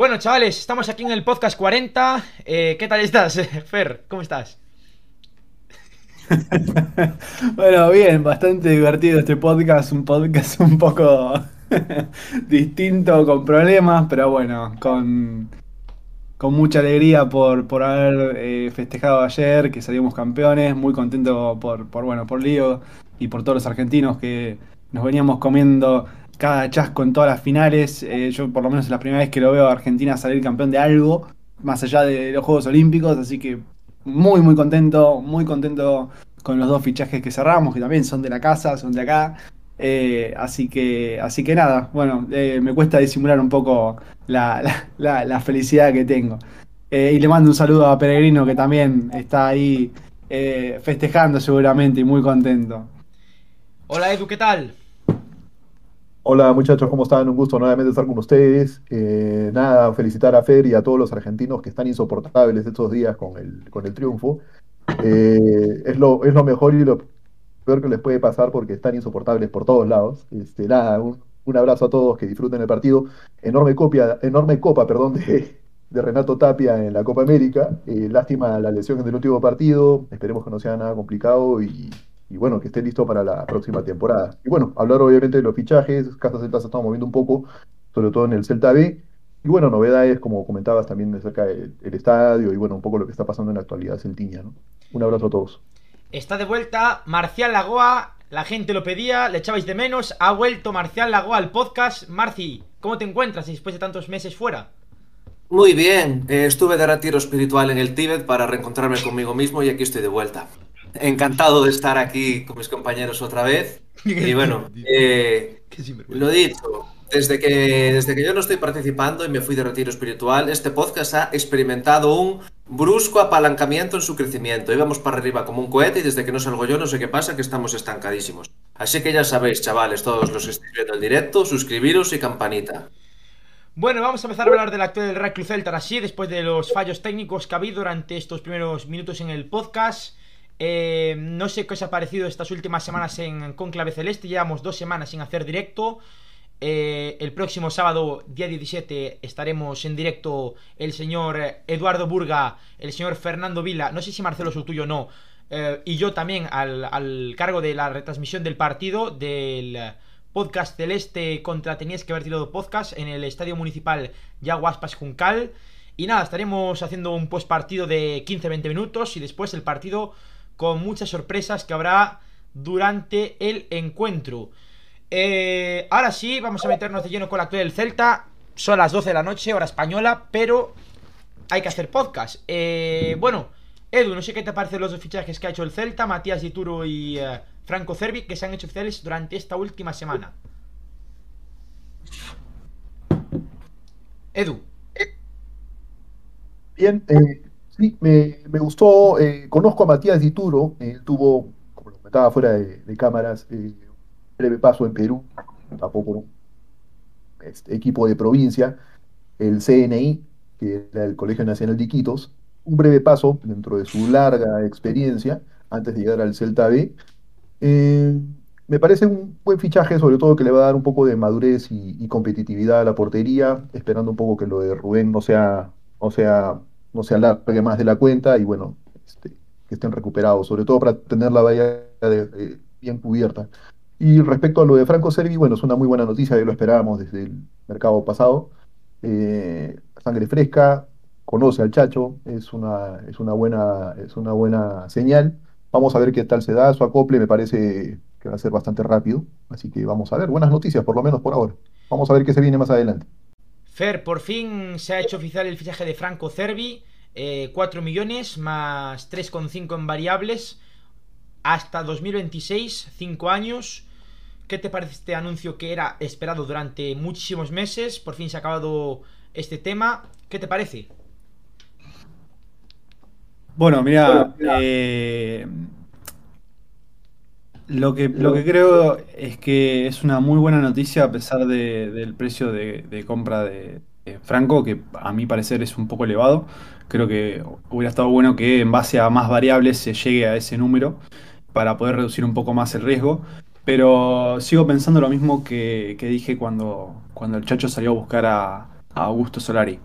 Bueno, chavales, estamos aquí en el podcast 40. Eh, ¿Qué tal estás, Fer? ¿Cómo estás? bueno, bien, bastante divertido este podcast, un podcast un poco distinto, con problemas, pero bueno, con, con mucha alegría por, por haber eh, festejado ayer, que salimos campeones, muy contento por, por, bueno, por Lío y por todos los argentinos que nos veníamos comiendo cada chasco en todas las finales. Eh, yo por lo menos es la primera vez que lo veo a Argentina salir campeón de algo, más allá de los Juegos Olímpicos, así que muy muy contento, muy contento con los dos fichajes que cerramos, que también son de la casa, son de acá. Eh, así que así que nada, bueno, eh, me cuesta disimular un poco la, felicidad que tengo. y le mando un saludo a Peregrino que también está ahí festejando seguramente y muy contento. Hola Edu, ¿qué tal? Hola muchachos, ¿cómo están? Un gusto nuevamente estar con ustedes. Eh, nada, felicitar a Fer y a todos los argentinos que están insoportables estos días con el, con el triunfo. Eh, es, lo, es lo mejor y lo peor que les puede pasar porque están insoportables por todos lados. Este, nada, un, abrazo a todos, que disfruten el partido. Enorme, copia, enorme copa perdón, de, de Renato Tapia en la Copa América. Eh, lástima la lesión del último partido. Esperemos que no sea nada complicado y y bueno, que esté listo para la próxima temporada. Y bueno, hablar obviamente de los fichajes, Casas Celta se está moviendo un poco, sobre todo en el Celta B. Y bueno, novedades, como comentabas también acerca del estadio y bueno, un poco lo que está pasando en la actualidad Celtiña, ¿no? Un abrazo a todos. Está de vuelta Marcial Lagoa, la gente lo pedía, le echabais de menos, ha vuelto Marcial Lagoa al podcast. Marci, ¿cómo te encuentras después de tantos meses fuera? Muy bien, eh, estuve de retiro espiritual en el Tíbet para reencontrarme conmigo mismo y aquí estoy de vuelta. Encantado de estar aquí con mis compañeros otra vez. Y bueno, eh, lo dicho, desde que, desde que yo no estoy participando y me fui de retiro espiritual, este podcast ha experimentado un brusco apalancamiento en su crecimiento. Íbamos para arriba como un cohete y desde que no salgo yo no sé qué pasa, que estamos estancadísimos. Así que ya sabéis, chavales, todos los que estáis viendo el directo, suscribiros y campanita. Bueno, vamos a empezar a hablar del actual del Real Cruz Celta así, después de los fallos técnicos que ha habido durante estos primeros minutos en el podcast. Eh, no sé qué os ha parecido estas últimas semanas en Conclave Celeste. Llevamos dos semanas sin hacer directo. Eh, el próximo sábado, día 17, estaremos en directo el señor Eduardo Burga, el señor Fernando Vila, no sé si Marcelo tuyo o no, eh, y yo también al, cargo de la retransmisión del partido del podcast Celeste contra Tenías que haber tirado podcast en el Estadio Municipal Yaguaspas Juncal. Y nada, estaremos haciendo un post partido de 15-20 minutos y después el partido con muchas sorpresas que habrá durante el encuentro. Eh, ahora sí, vamos a meternos de lleno con la actualidad del Celta. Son las 12 de la noche, hora española, pero hay que hacer podcast. Eh, bueno, Edu, no sé qué te parecen los dos fichajes que ha hecho el Celta, Matías Dituro y eh, Franco Cervi, que se han hecho oficiales durante esta última semana. Edu. Bien, eh, Sí, me, gustó, eh, conozco a Matías Dituro, él tuvo, como lo comentaba fuera de, cámaras, eh, un breve paso en Perú, tampoco un este, equipo de provincia, el CNI, que era el Colegio Nacional de Iquitos, un breve paso dentro de su larga experiencia antes de llegar al Celta B. Eh, me parece un buen fichaje, sobre todo que le va a dar un poco de madurez y, y competitividad a la portería, esperando un poco que lo de Rubén no sea, no sea no se alargue más de la cuenta y bueno, este, que estén recuperados, sobre todo para tener la bahía bien cubierta. Y respecto a lo de Franco Servi, bueno, es una muy buena noticia, ya lo esperábamos desde el mercado pasado. Eh, sangre fresca, conoce al Chacho, es una, es, una buena, es una buena señal. Vamos a ver qué tal se da, su acople me parece que va a ser bastante rápido, así que vamos a ver, buenas noticias por lo menos por ahora. Vamos a ver qué se viene más adelante. Fer, por fin se ha hecho oficial el fichaje de Franco Cervi. 4 eh, millones más 3,5 en variables hasta 2026, 5 años. ¿Qué te parece este anuncio que era esperado durante muchísimos meses? Por fin se ha acabado este tema. ¿Qué te parece? Bueno, mira, eh, lo que, lo que creo es que es una muy buena noticia a pesar del precio de, compra de, Franco, que a mi parecer es un poco elevado. Creo que hubiera estado bueno que en base a más variables se llegue a ese número para poder reducir un poco más el riesgo. Pero sigo pensando lo mismo que, dije cuando, cuando el Chacho salió a buscar a, Augusto Solari.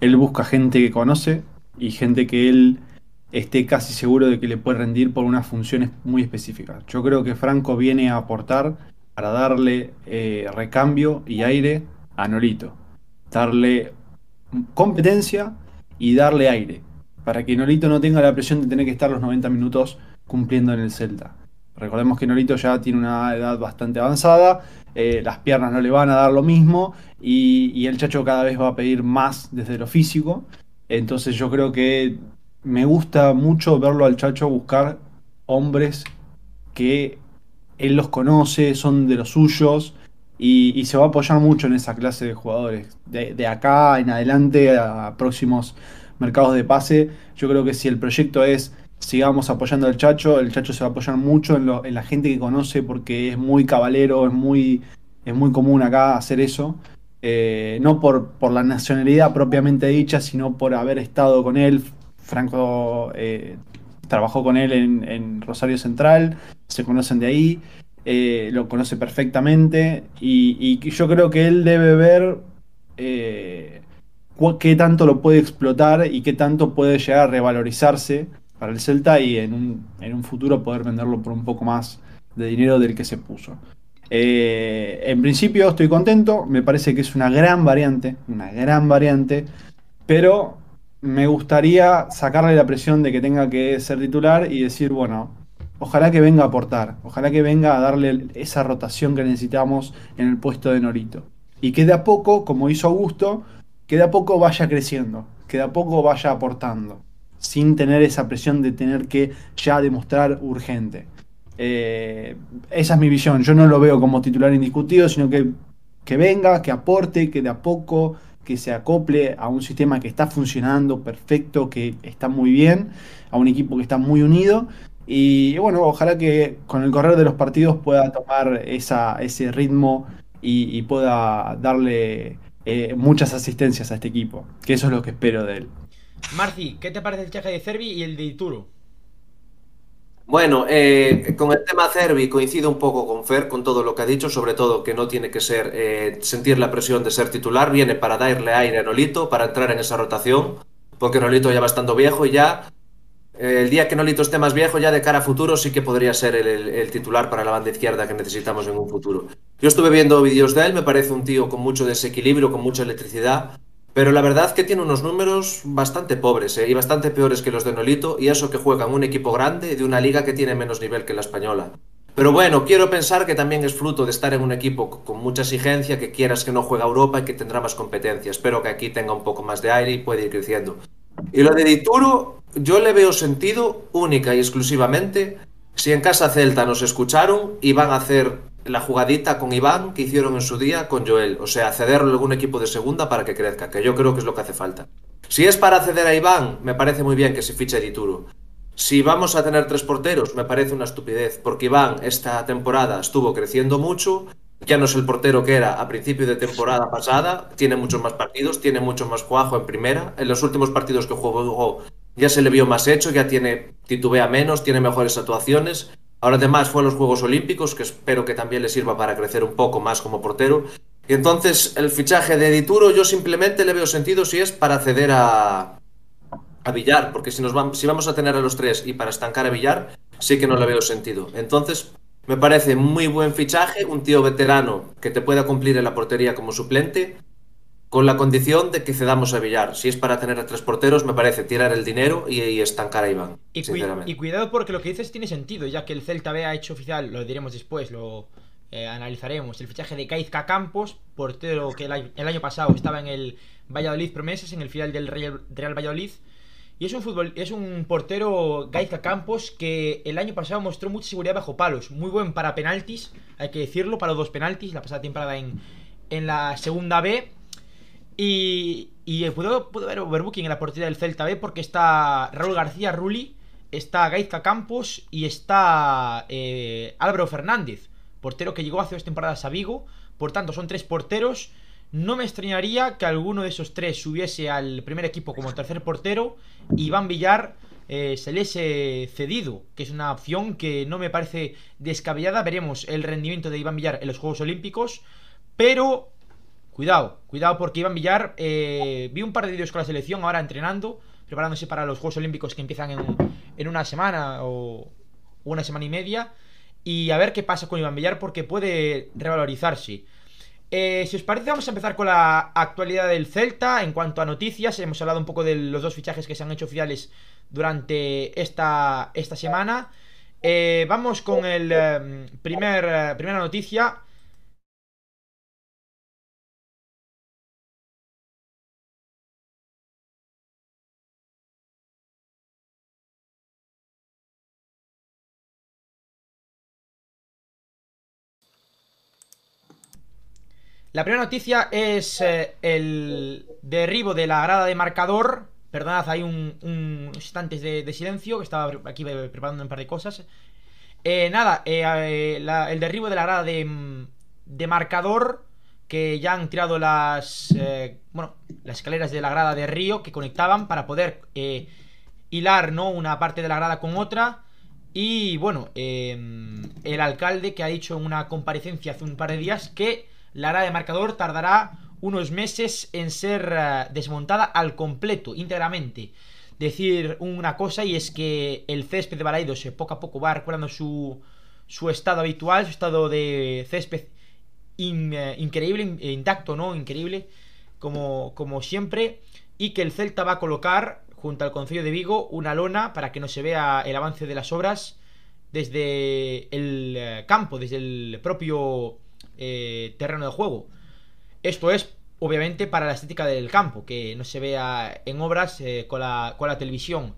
Él busca gente que conoce y gente que él esté casi seguro de que le puede rendir por unas funciones muy específicas. Yo creo que Franco viene a aportar para darle eh, recambio y aire a Nolito. Darle competencia y darle aire. Para que Nolito no tenga la presión de tener que estar los 90 minutos cumpliendo en el Celta. Recordemos que Nolito ya tiene una edad bastante avanzada, eh, las piernas no le van a dar lo mismo y, y, el Chacho cada vez va a pedir más desde lo físico. Entonces yo creo que me gusta mucho verlo al Chacho buscar hombres que él los conoce, son de los suyos y, se va a apoyar mucho en esa clase de jugadores. De, acá en adelante a próximos mercados de pase, yo creo que si el proyecto es sigamos apoyando al Chacho, el Chacho se va a apoyar mucho en, la gente que conoce porque es muy cabalero, es muy, es muy común acá hacer eso. Eh, no por, por la nacionalidad propiamente dicha, sino por haber estado con él, Franco eh, trabajó con él en, Rosario Central, se conocen de ahí, eh, lo conoce perfectamente y, yo creo que él debe ver eh, qué tanto lo puede explotar y qué tanto puede llegar a revalorizarse para el Celta y en un, en un futuro poder venderlo por un poco más de dinero del que se puso. en principio estoy contento, me parece que es una gran variante, una gran variante, pero me gustaría sacarle la presión de que tenga que ser titular y decir, bueno, ojalá que venga a aportar, ojalá que venga a darle esa rotación que necesitamos en el puesto de Norito. Y que de a poco, como hizo Augusto, que de a poco vaya creciendo, que de a poco vaya aportando, sin tener esa presión de tener que ya demostrar urgente. Eh, esa es mi visión, yo no lo veo como titular indiscutido, sino que, que venga, que aporte, que de a poco que se acople a un sistema que está funcionando perfecto, que está muy bien, a un equipo que está muy unido. Y bueno, ojalá que con el correr de los partidos pueda tomar esa, ese ritmo y, pueda darle eh, muchas asistencias a este equipo, que eso es lo que espero de él. Marci, ¿qué te parece el chaje de Cervi y el de Ituro? Bueno, eh, con el tema Cervi coincido un poco con Fer, con todo lo que ha dicho, sobre todo que no tiene que ser eh, sentir la presión de ser titular, viene para darle aire a Nolito, para entrar en esa rotación, porque Nolito ya va estando viejo y ya eh, el día que Nolito esté más viejo, ya de cara a futuro, sí que podría ser el, titular para la banda izquierda que necesitamos en un futuro. Yo estuve viendo vídeos de él, me parece un tío con mucho desequilibrio, con mucha electricidad, pero la verdad que tiene unos números bastante pobres ¿eh? y bastante peores que los de Nolito, y eso que juega en un equipo grande de una liga que tiene menos nivel que la española. Pero bueno, quiero pensar que también es fruto de estar en un equipo con mucha exigencia, que quieras que no juega Europa y que tendrá más competencia. Espero que aquí tenga un poco más de aire y pueda ir creciendo. Y lo de Dituro, yo le veo sentido única y exclusivamente si en Casa Celta nos escucharon y van a hacer la jugadita con Iván que hicieron en su día con Joel. O sea, cederlo a algún equipo de segunda para que crezca, que yo creo que es lo que hace falta. Si es para ceder a Iván, me parece muy bien que se fiche Dituro. Si vamos a tener tres porteros, me parece una estupidez, porque Iván esta temporada estuvo creciendo mucho, ya no es el portero que era a principio de temporada pasada, tiene muchos más partidos, tiene mucho más cuajo en primera, en los últimos partidos que jugó ya se le vio más hecho, ya tiene titubea menos, tiene mejores actuaciones, Ahora además fue a los Juegos Olímpicos, que espero que también le sirva para crecer un poco más como portero. Y entonces el fichaje de Dituro yo simplemente le veo sentido si es para ceder a, a Villar, porque si, nos vamos, si vamos a tener a los tres y para estancar a Villar, sí que no le veo sentido. Entonces me parece muy buen fichaje, un tío veterano que te pueda cumplir en la portería como suplente con la condición de que cedamos a Villar. Si es para tener a tres porteros, me parece tirar el dinero y, estancar a Iván. Y, y, cuidado porque lo que dices tiene sentido, ya que el Celta B ha hecho oficial, lo diremos después, lo eh, analizaremos, el fichaje de Caizca Campos, portero que el año, pasado estaba en el Valladolid Promesas, en el final del Real, Valladolid. Y es un fútbol, es un portero Gaizka Campos que el año pasado mostró mucha seguridad bajo palos. Muy buen para penaltis, hay que decirlo, para dos penaltis, la pasada temporada en, en la segunda B. Y, y puedo, puedo ver overbooking en la portería del Celta B porque está Raúl García Rulli, está Gaizka Campos y está eh, Álvaro Fernández, portero que llegó hace dos temporadas a Vigo. Por tanto, son tres porteros. No me extrañaría que alguno de esos tres subiese al primer equipo como tercer portero y Iván Villar eh, se les cedido, que es una opción que no me parece descabellada. Veremos el rendimiento de Iván Villar en los Juegos Olímpicos, pero cuidado, cuidado porque Iván Villar, eh, vi un par de vídeos con la selección ahora entrenando, preparándose para los Juegos Olímpicos que empiezan en, una semana o una semana y media. Y a ver qué pasa con Iván Villar porque puede revalorizarse. Eh, si os parece, vamos a empezar con la actualidad del Celta. En cuanto a noticias, hemos hablado un poco de los dos fichajes que se han hecho oficiales durante esta, esta semana. Eh, vamos con el primer, primera noticia. La primera noticia es eh, el derribo de la grada de marcador. Perdonad, hay un, un de, silencio que estaba aquí preparando un par de cosas. Eh, nada, eh, el derribo de la grada de, de, marcador que ya han tirado las, bueno, las escaleras de la grada de Río que conectaban para poder hilar ¿no? una parte de la grada con otra. Y bueno, el alcalde que ha dicho en una comparecencia hace un par de días que la grada de marcador tardará unos meses en ser eh, desmontada al completo, íntegramente. Decir una cosa y es que el césped de Balaidos poco a poco va recuperando su, su estado habitual, su estado de césped eh, increíble, intacto, ¿no? Increíble, como, como siempre. Y que el Celta va a colocar, junto al Concilio de Vigo, una lona para que no se vea el avance de las obras desde el eh, campo, desde el propio eh, terreno de juego. Esto es, obviamente, para la estética del campo, que no se vea en obras eh, con, la, televisión.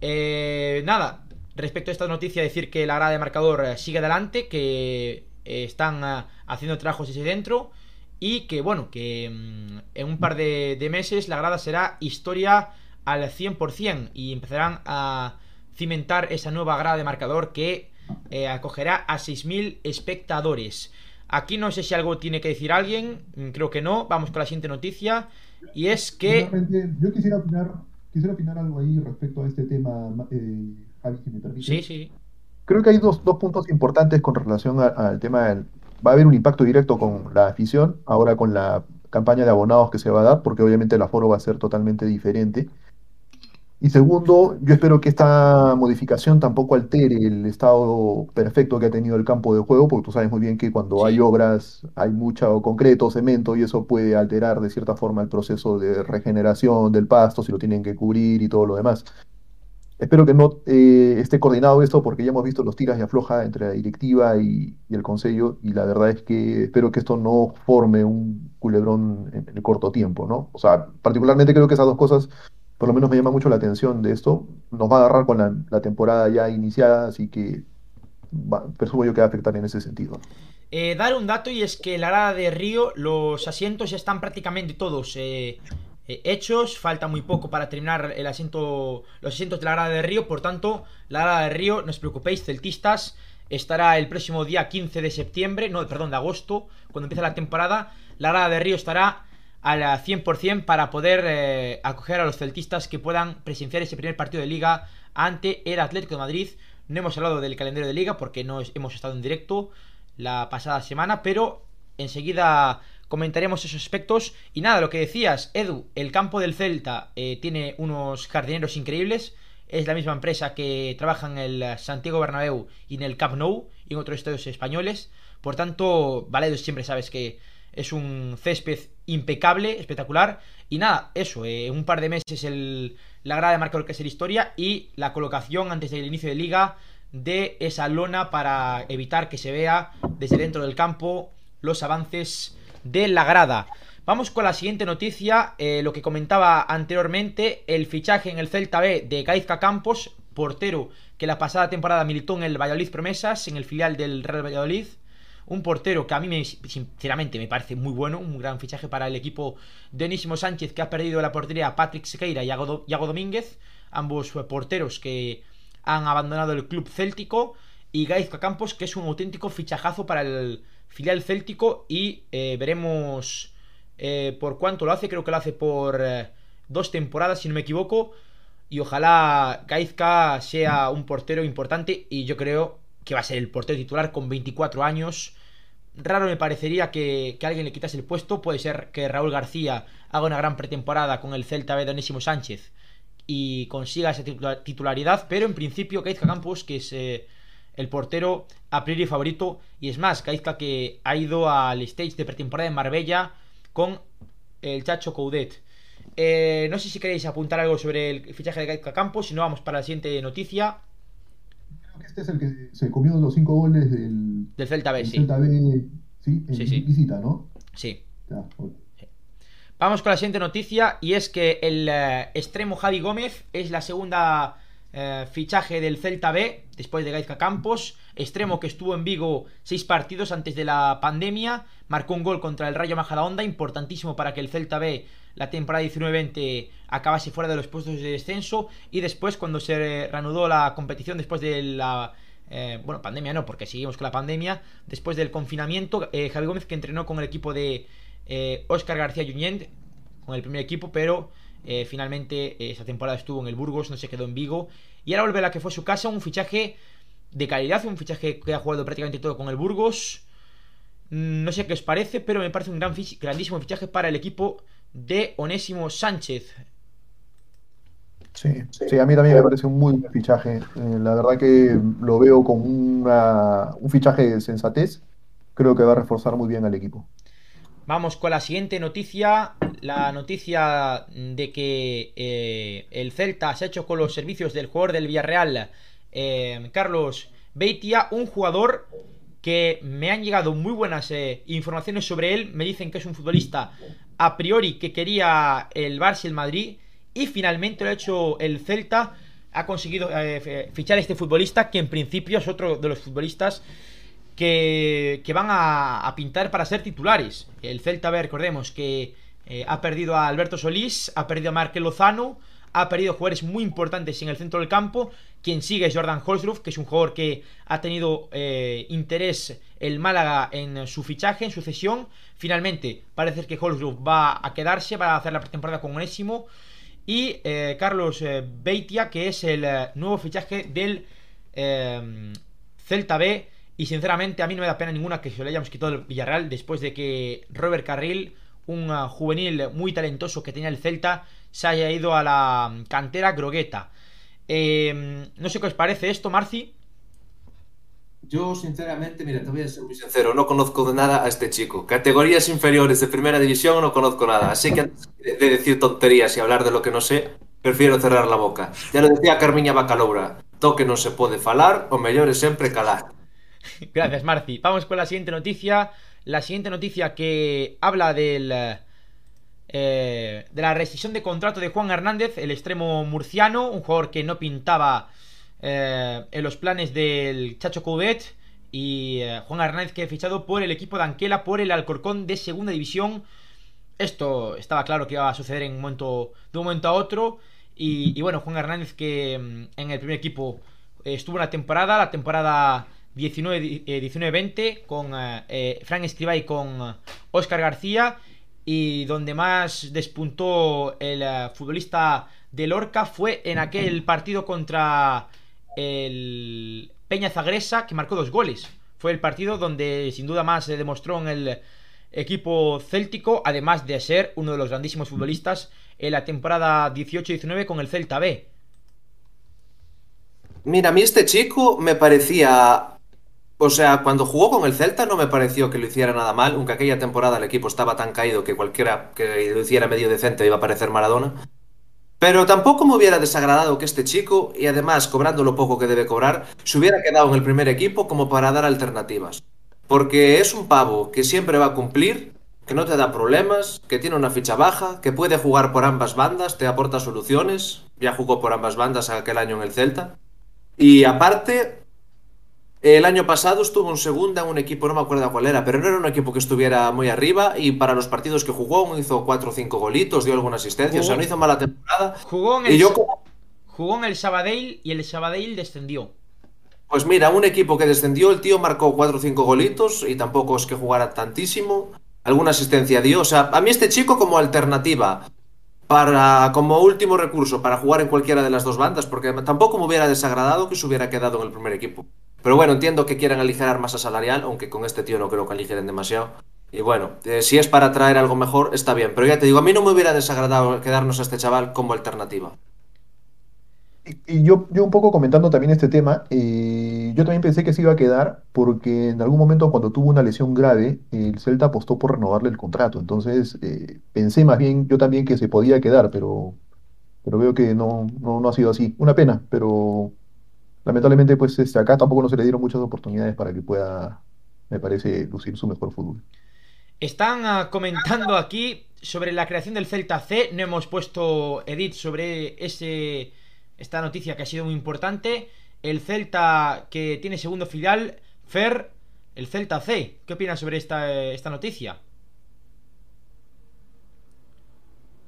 Eh, nada, respecto a esta noticia, decir que la grada de marcador sigue adelante, que están haciendo trabajos desde dentro y que, bueno, que mm, en un par de, de meses la grada será historia al 100% y empezarán a cimentar esa nueva grada de marcador que acogerá a 6.000 espectadores. Aquí no sé si algo tiene que decir alguien, mm, creo que no. Vamos con la siguiente noticia. Y es que. Yo quisiera opinar, quisiera opinar algo ahí respecto a este tema, eh, Javi, si me permite. Sí, sí. Creo que hay dos, dos puntos importantes con relación al tema del. Va a haber un impacto directo con la afición, ahora con la campaña de abonados que se va a dar, porque obviamente el aforo va a ser totalmente diferente. Y segundo, yo espero que esta modificación tampoco altere el estado perfecto que ha tenido el campo de juego, porque tú sabes muy bien que cuando hay obras hay mucho concreto, cemento, y eso puede alterar de cierta forma el proceso de regeneración del pasto, si lo tienen que cubrir y todo lo demás. Espero que no eh, esté coordinado esto, porque ya hemos visto los tiras y afloja entre la directiva y, el consejo, y la verdad es que espero que esto no forme un culebrón en, en el corto tiempo, ¿no? O sea, particularmente creo que esas dos cosas por lo menos me llama mucho la atención de esto. Nos va a agarrar con la, temporada ya iniciada, así que presumo yo que va a afectar en ese sentido. Eh, dar un dato y es que la grada de Río, los asientos están prácticamente todos eh, eh, hechos. Falta muy poco para terminar el asiento, los asientos de la grada de Río. Por tanto, la grada de Río, no os preocupéis, celtistas, estará el próximo día 15 de septiembre, no, perdón, de agosto, cuando empiece la temporada. La grada de Río estará al 100% para poder eh, acoger a los celtistas que puedan presenciar ese primer partido de liga ante el Atlético de Madrid. No hemos hablado del calendario de liga porque no hemos estado en directo la pasada semana, pero enseguida comentaremos esos aspectos. Y nada, lo que decías, Edu, el campo del Celta eh, tiene unos jardineros increíbles. Es la misma empresa que trabaja en el Santiago Bernabéu y en el Camp Nou y en otros estadios españoles. Por tanto, Valedo siempre sabes que es un césped impecable, espectacular. Y nada, eso, eh, un par de meses el, la grada de marcador que es la historia y la colocación antes del inicio de liga de esa lona para evitar que se vea desde dentro del campo los avances de la grada. Vamos con la siguiente noticia, eh, lo que comentaba anteriormente, el fichaje en el Celta B de Gaizka Campos, portero que la pasada temporada militó en el Valladolid Promesas, en el filial del Real Valladolid. Un portero que a mí, me, sinceramente, me parece muy bueno. Un gran fichaje para el equipo de Sánchez, que ha perdido la portería a Patrick Sequeira y Yago, Domínguez. Ambos porteros que han abandonado el club céltico. Y Gaizka Campos, que es un auténtico fichajazo para el filial céltico. Y eh, veremos eh, por cuánto lo hace. Creo que lo hace por eh, dos temporadas, si no me equivoco. Y ojalá Gaizka sea un portero importante. Y yo creo que va a ser el portero titular con 24 años. raro me parecería que, alguien le quitase el puesto. Puede ser que Raúl García haga una gran pretemporada con el Celta B de Sánchez y consiga esa titularidad, pero en principio Gaizka Campos, que es eh, el portero a priori favorito, y es más, Gaizka que ha ido al stage de pretemporada en Marbella con el Chacho Coudet. Eh, no sé si queréis apuntar algo sobre el fichaje de Gaizka Campos, si no vamos para la siguiente noticia. Este es el que se comió los cinco goles del, del Celta B, sí. Celta B, sí, en sí, visita, ¿no? Sí. Vamos con la siguiente noticia y es que el eh, extremo Javi Gómez es la segunda eh, fichaje del Celta B después de Gaizka Campos, extremo que estuvo en Vigo seis partidos antes de la pandemia, marcó un gol contra el Rayo Majadahonda, importantísimo para que el Celta B la temporada 19-20 acabase fuera de los puestos de descenso y después cuando se reanudó la competición después de la eh, bueno, pandemia no, porque seguimos con la pandemia. Después del confinamiento, Javi Gómez que entrenó con el equipo de Oscar eh, García Junyent con el primer equipo, pero eh, finalmente eh, esa temporada estuvo en el Burgos, no se quedó en Vigo. Y ahora vuelve a la que fue su casa, un fichaje de calidad, un fichaje que ha jugado prácticamente todo con el Burgos. Mm, no sé qué os parece, pero me parece un gran grandísimo fichaje para el equipo de Onésimo Sánchez. Sí, sí, a mí también me parece un muy buen fichaje. la verdad que lo veo como un fichaje de sensatez. Creo que va a reforzar muy bien al equipo. Vamos con la siguiente noticia. La noticia de que eh, el Celta se ha hecho con los servicios del jugador del Villarreal, eh, Carlos Beitia, un jugador que me han llegado muy buenas eh, informaciones sobre él. Me dicen que es un futbolista a priori que quería el Barça el Madrid. Y finalmente lo ha hecho el Celta. Ha conseguido fichar a este futbolista que en principio es otro de los futbolistas que, van a, pintar para ser titulares. El Celta B, recordemos que eh, ha perdido a Alberto Solís, ha perdido a Marque Lozano, ha perdido jugadores muy importantes en el centro del campo. Quien sigue es Jordan Holsgrove, que es un jugador que ha tenido eh, interés el Málaga en su fichaje, en su cesión. Finalmente, parece que Holsgrove va a quedarse, va a hacer la pretemporada con Onésimo. Y eh, Carlos Beitia, que es el nuevo fichaje del Celta B y sinceramente a mí no me da pena ninguna que se le hayamos quitado el Villarreal después de que Robert Carril, un ah, juvenil muy talentoso que tenía el Celta, se haya ido a la mm, cantera Grogueta. Em, no sé qué os parece esto, Marci. Yo, sinceramente, mira, te voy a ser muy sincero, no conozco de nada a este chico. Categorías inferiores de primera división no conozco nada. Así que antes de decir tonterías y hablar de lo que no sé, prefiero cerrar la boca. Ya lo decía Carmiña Bacaloura, toque no se puede falar, o mejor es siempre calar. Gracias, Marci. Vamos con la siguiente noticia. La siguiente noticia que habla del, eh, de la rescisión de contrato de Juan Hernández, el extremo murciano, un jugador que no pintaba eh, en los planes del Chacho Coudet. Y eh, Juan Hernández que ha fichado por el equipo de Anquela, por el Alcorcón de segunda división. Esto estaba claro que iba a suceder en un momento, de un momento a otro. Y, bueno, Juan Hernández que mm, en el primer equipo estuvo una temporada, la temporada 19-20 eh, con eh, eh, Frank Escribá con Oscar García. Y donde más despuntó el futbolista de Lorca fue en aquel partido contra el Peña Zagresa, que marcó dos goles. Fue el partido donde sin duda más se demostró en el equipo céltico, además de ser uno de los grandísimos futbolistas en la temporada 18-19 con el Celta B. Mira, a mí este chico me parecía o sea, cuando jugó con el Celta no me pareció que lo hiciera nada mal, aunque aquella temporada el equipo estaba tan caído que cualquiera que lo hiciera medio decente iba a parecer Maradona. Pero tampoco me hubiera desagradado que este chico, y además cobrando lo poco que debe cobrar, se hubiera quedado en el primer equipo como para dar alternativas. Porque es un pavo que siempre va a cumplir, que no te da problemas, que tiene una ficha baja, que puede jugar por ambas bandas, te aporta soluciones, ya jugó por ambas bandas aquel año en el Celta. Y aparte, el año pasado estuvo en segunda en un equipo, no me acuerdo cuál era, pero no era un equipo que estuviera muy arriba y para los partidos que jugó hizo cuatro o cinco golitos, dio alguna asistencia, o sea, no hizo mala temporada. Jugó en, el, jugó en el Sabadell y el Sabadell descendió. Pues mira, un equipo que descendió, el tío marcó cuatro o cinco golitos y tampoco es que jugara tantísimo. Alguna asistencia dio, o sea, a mí este chico como alternativa para como último recurso para jugar en cualquiera de las dos bandas, porque tampoco me hubiera desagradado que se hubiera quedado en el primer equipo. Pero bueno, entiendo que quieran aligerar masa salarial, aunque con este tío no creo que aligeren demasiado. Y bueno, eh, si es para traer algo mejor, está bien. Pero ya te digo, a mí no me hubiera desagradado quedarnos a este chaval como alternativa. Y yo, un poco comentando también este tema, eh, yo también pensé que se iba a quedar porque en algún momento cuando tuvo una lesión grave, el Celta apostó por renovarle el contrato. Entonces eh, pensé más bien yo también que se podía quedar, pero, pero veo que no, no, no ha sido así. Una pena, pero lamentablemente pues este, acá tampoco no se le dieron muchas oportunidades para que pueda, me parece, lucir su mejor fútbol. Están uh, comentando aquí sobre la creación del Celta C, no hemos puesto edit sobre ese esta noticia que ha sido muy importante. El Celta que tiene segundo filial, Fer, el Celta C. ¿Qué opinas sobre esta, esta noticia?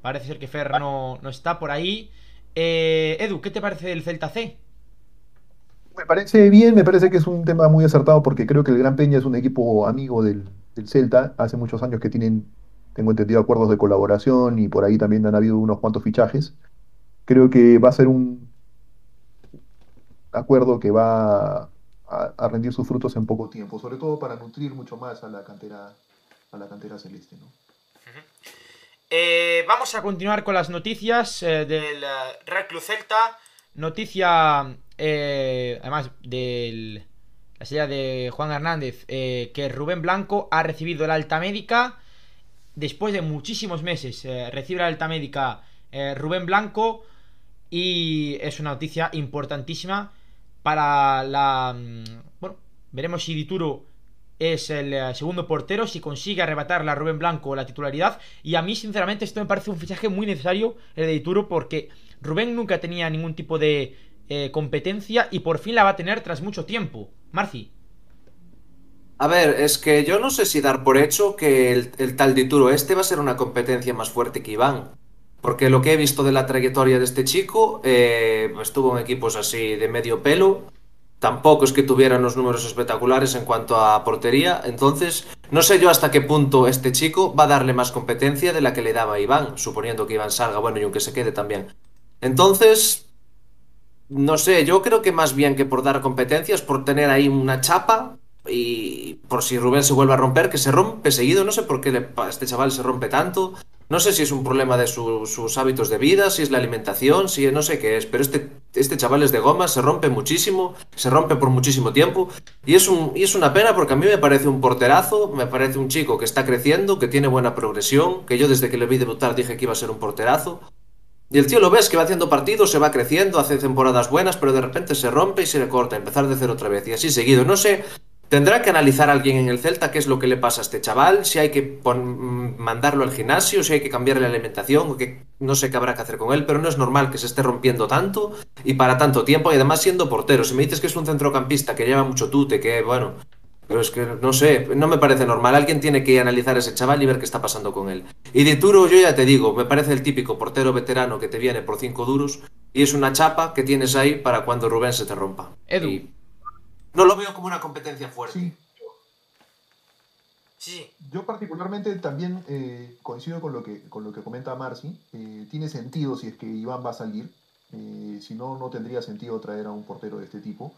Parece ser que Fer no, no está por ahí. Eh, Edu, ¿qué te parece del Celta C? Me parece bien, me parece que es un tema muy acertado porque creo que el Gran Peña es un equipo amigo del, del Celta. Hace muchos años que tienen, tengo entendido, acuerdos de colaboración y por ahí también han habido unos cuantos fichajes creo que va a ser un acuerdo que va a, rendir sus frutos en poco tiempo, sobre todo para nutrir mucho más a la cantera, a la cantera celeste. ¿no? Eh, vamos a continuar con las noticias eh, del eh, Real Club Celta. Noticia, además, de la serie de Juan Hernández, que Rubén Blanco ha recibido la alta médica. Después de muchísimos meses, recibe la alta médica Rubén Blanco. Y es una noticia importantísima para la... Mm, bueno, veremos si Dituro es el eh, segundo portero, si consigue arrebatarle a Rubén Blanco la titularidad. Y a mí, sinceramente, esto me parece un fichaje muy necesario, el de Dituro, porque Rubén nunca tenía ningún tipo de eh, competencia y por fin la va a tener tras mucho tiempo. Marci. A ver, es que yo no sé si dar por hecho que el, tal Dituro este va a ser una competencia más fuerte que Iván. Porque lo que he visto de la trayectoria de este chico, eh, estuvo en equipos así de medio pelo. Tampoco es que tuviera unos números espectaculares en cuanto a portería. Entonces, no sé yo hasta qué punto este chico va a darle más competencia de la que le daba Iván, suponiendo que Iván salga, bueno, y aunque se quede también. Entonces, no sé, yo creo que más bien que por dar competencias, por tener ahí una chapa y por si Rubén se vuelve a romper, que se rompe seguido, no sé por qué este chaval se rompe tanto. No sé si es un problema de sus hábitos de vida, si es la alimentación, si no sé qué es, pero este, este chaval es de goma, se rompe muchísimo, se rompe por muchísimo tiempo y es, un, y es una pena porque a mí me parece un porterazo, me parece un chico que está creciendo, que tiene buena progresión, que yo desde que le vi debutar dije que iba a ser un porterazo. Y el tío lo ves que va haciendo partidos, se va creciendo, hace temporadas buenas, pero de repente se rompe y se le corta, empezar de cero otra vez y así seguido. No sé Tendrá que analizar alguien en el Celta qué es lo que le pasa a este chaval, si hay que mandarlo al gimnasio, si hay que cambiarle la alimentación, o que no sé qué habrá que hacer con él, pero no es normal que se esté rompiendo tanto y para tanto tiempo, y además siendo portero. Si me dices que es un centrocampista que lleva mucho tute, que bueno, pero es que no sé, no me parece normal. Alguien tiene que analizar a ese chaval y ver qué está pasando con él. Y de Turo, yo ya te digo, me parece el típico portero veterano que te viene por cinco duros y es una chapa que tienes ahí para cuando Rubén se te rompa. Edu no lo veo como una competencia fuerte. Sí. Sí. Yo particularmente también eh, coincido con lo que, con lo que comenta Marci. Eh, tiene sentido si es que Iván va a salir. Eh, si no, no tendría sentido traer a un portero de este tipo.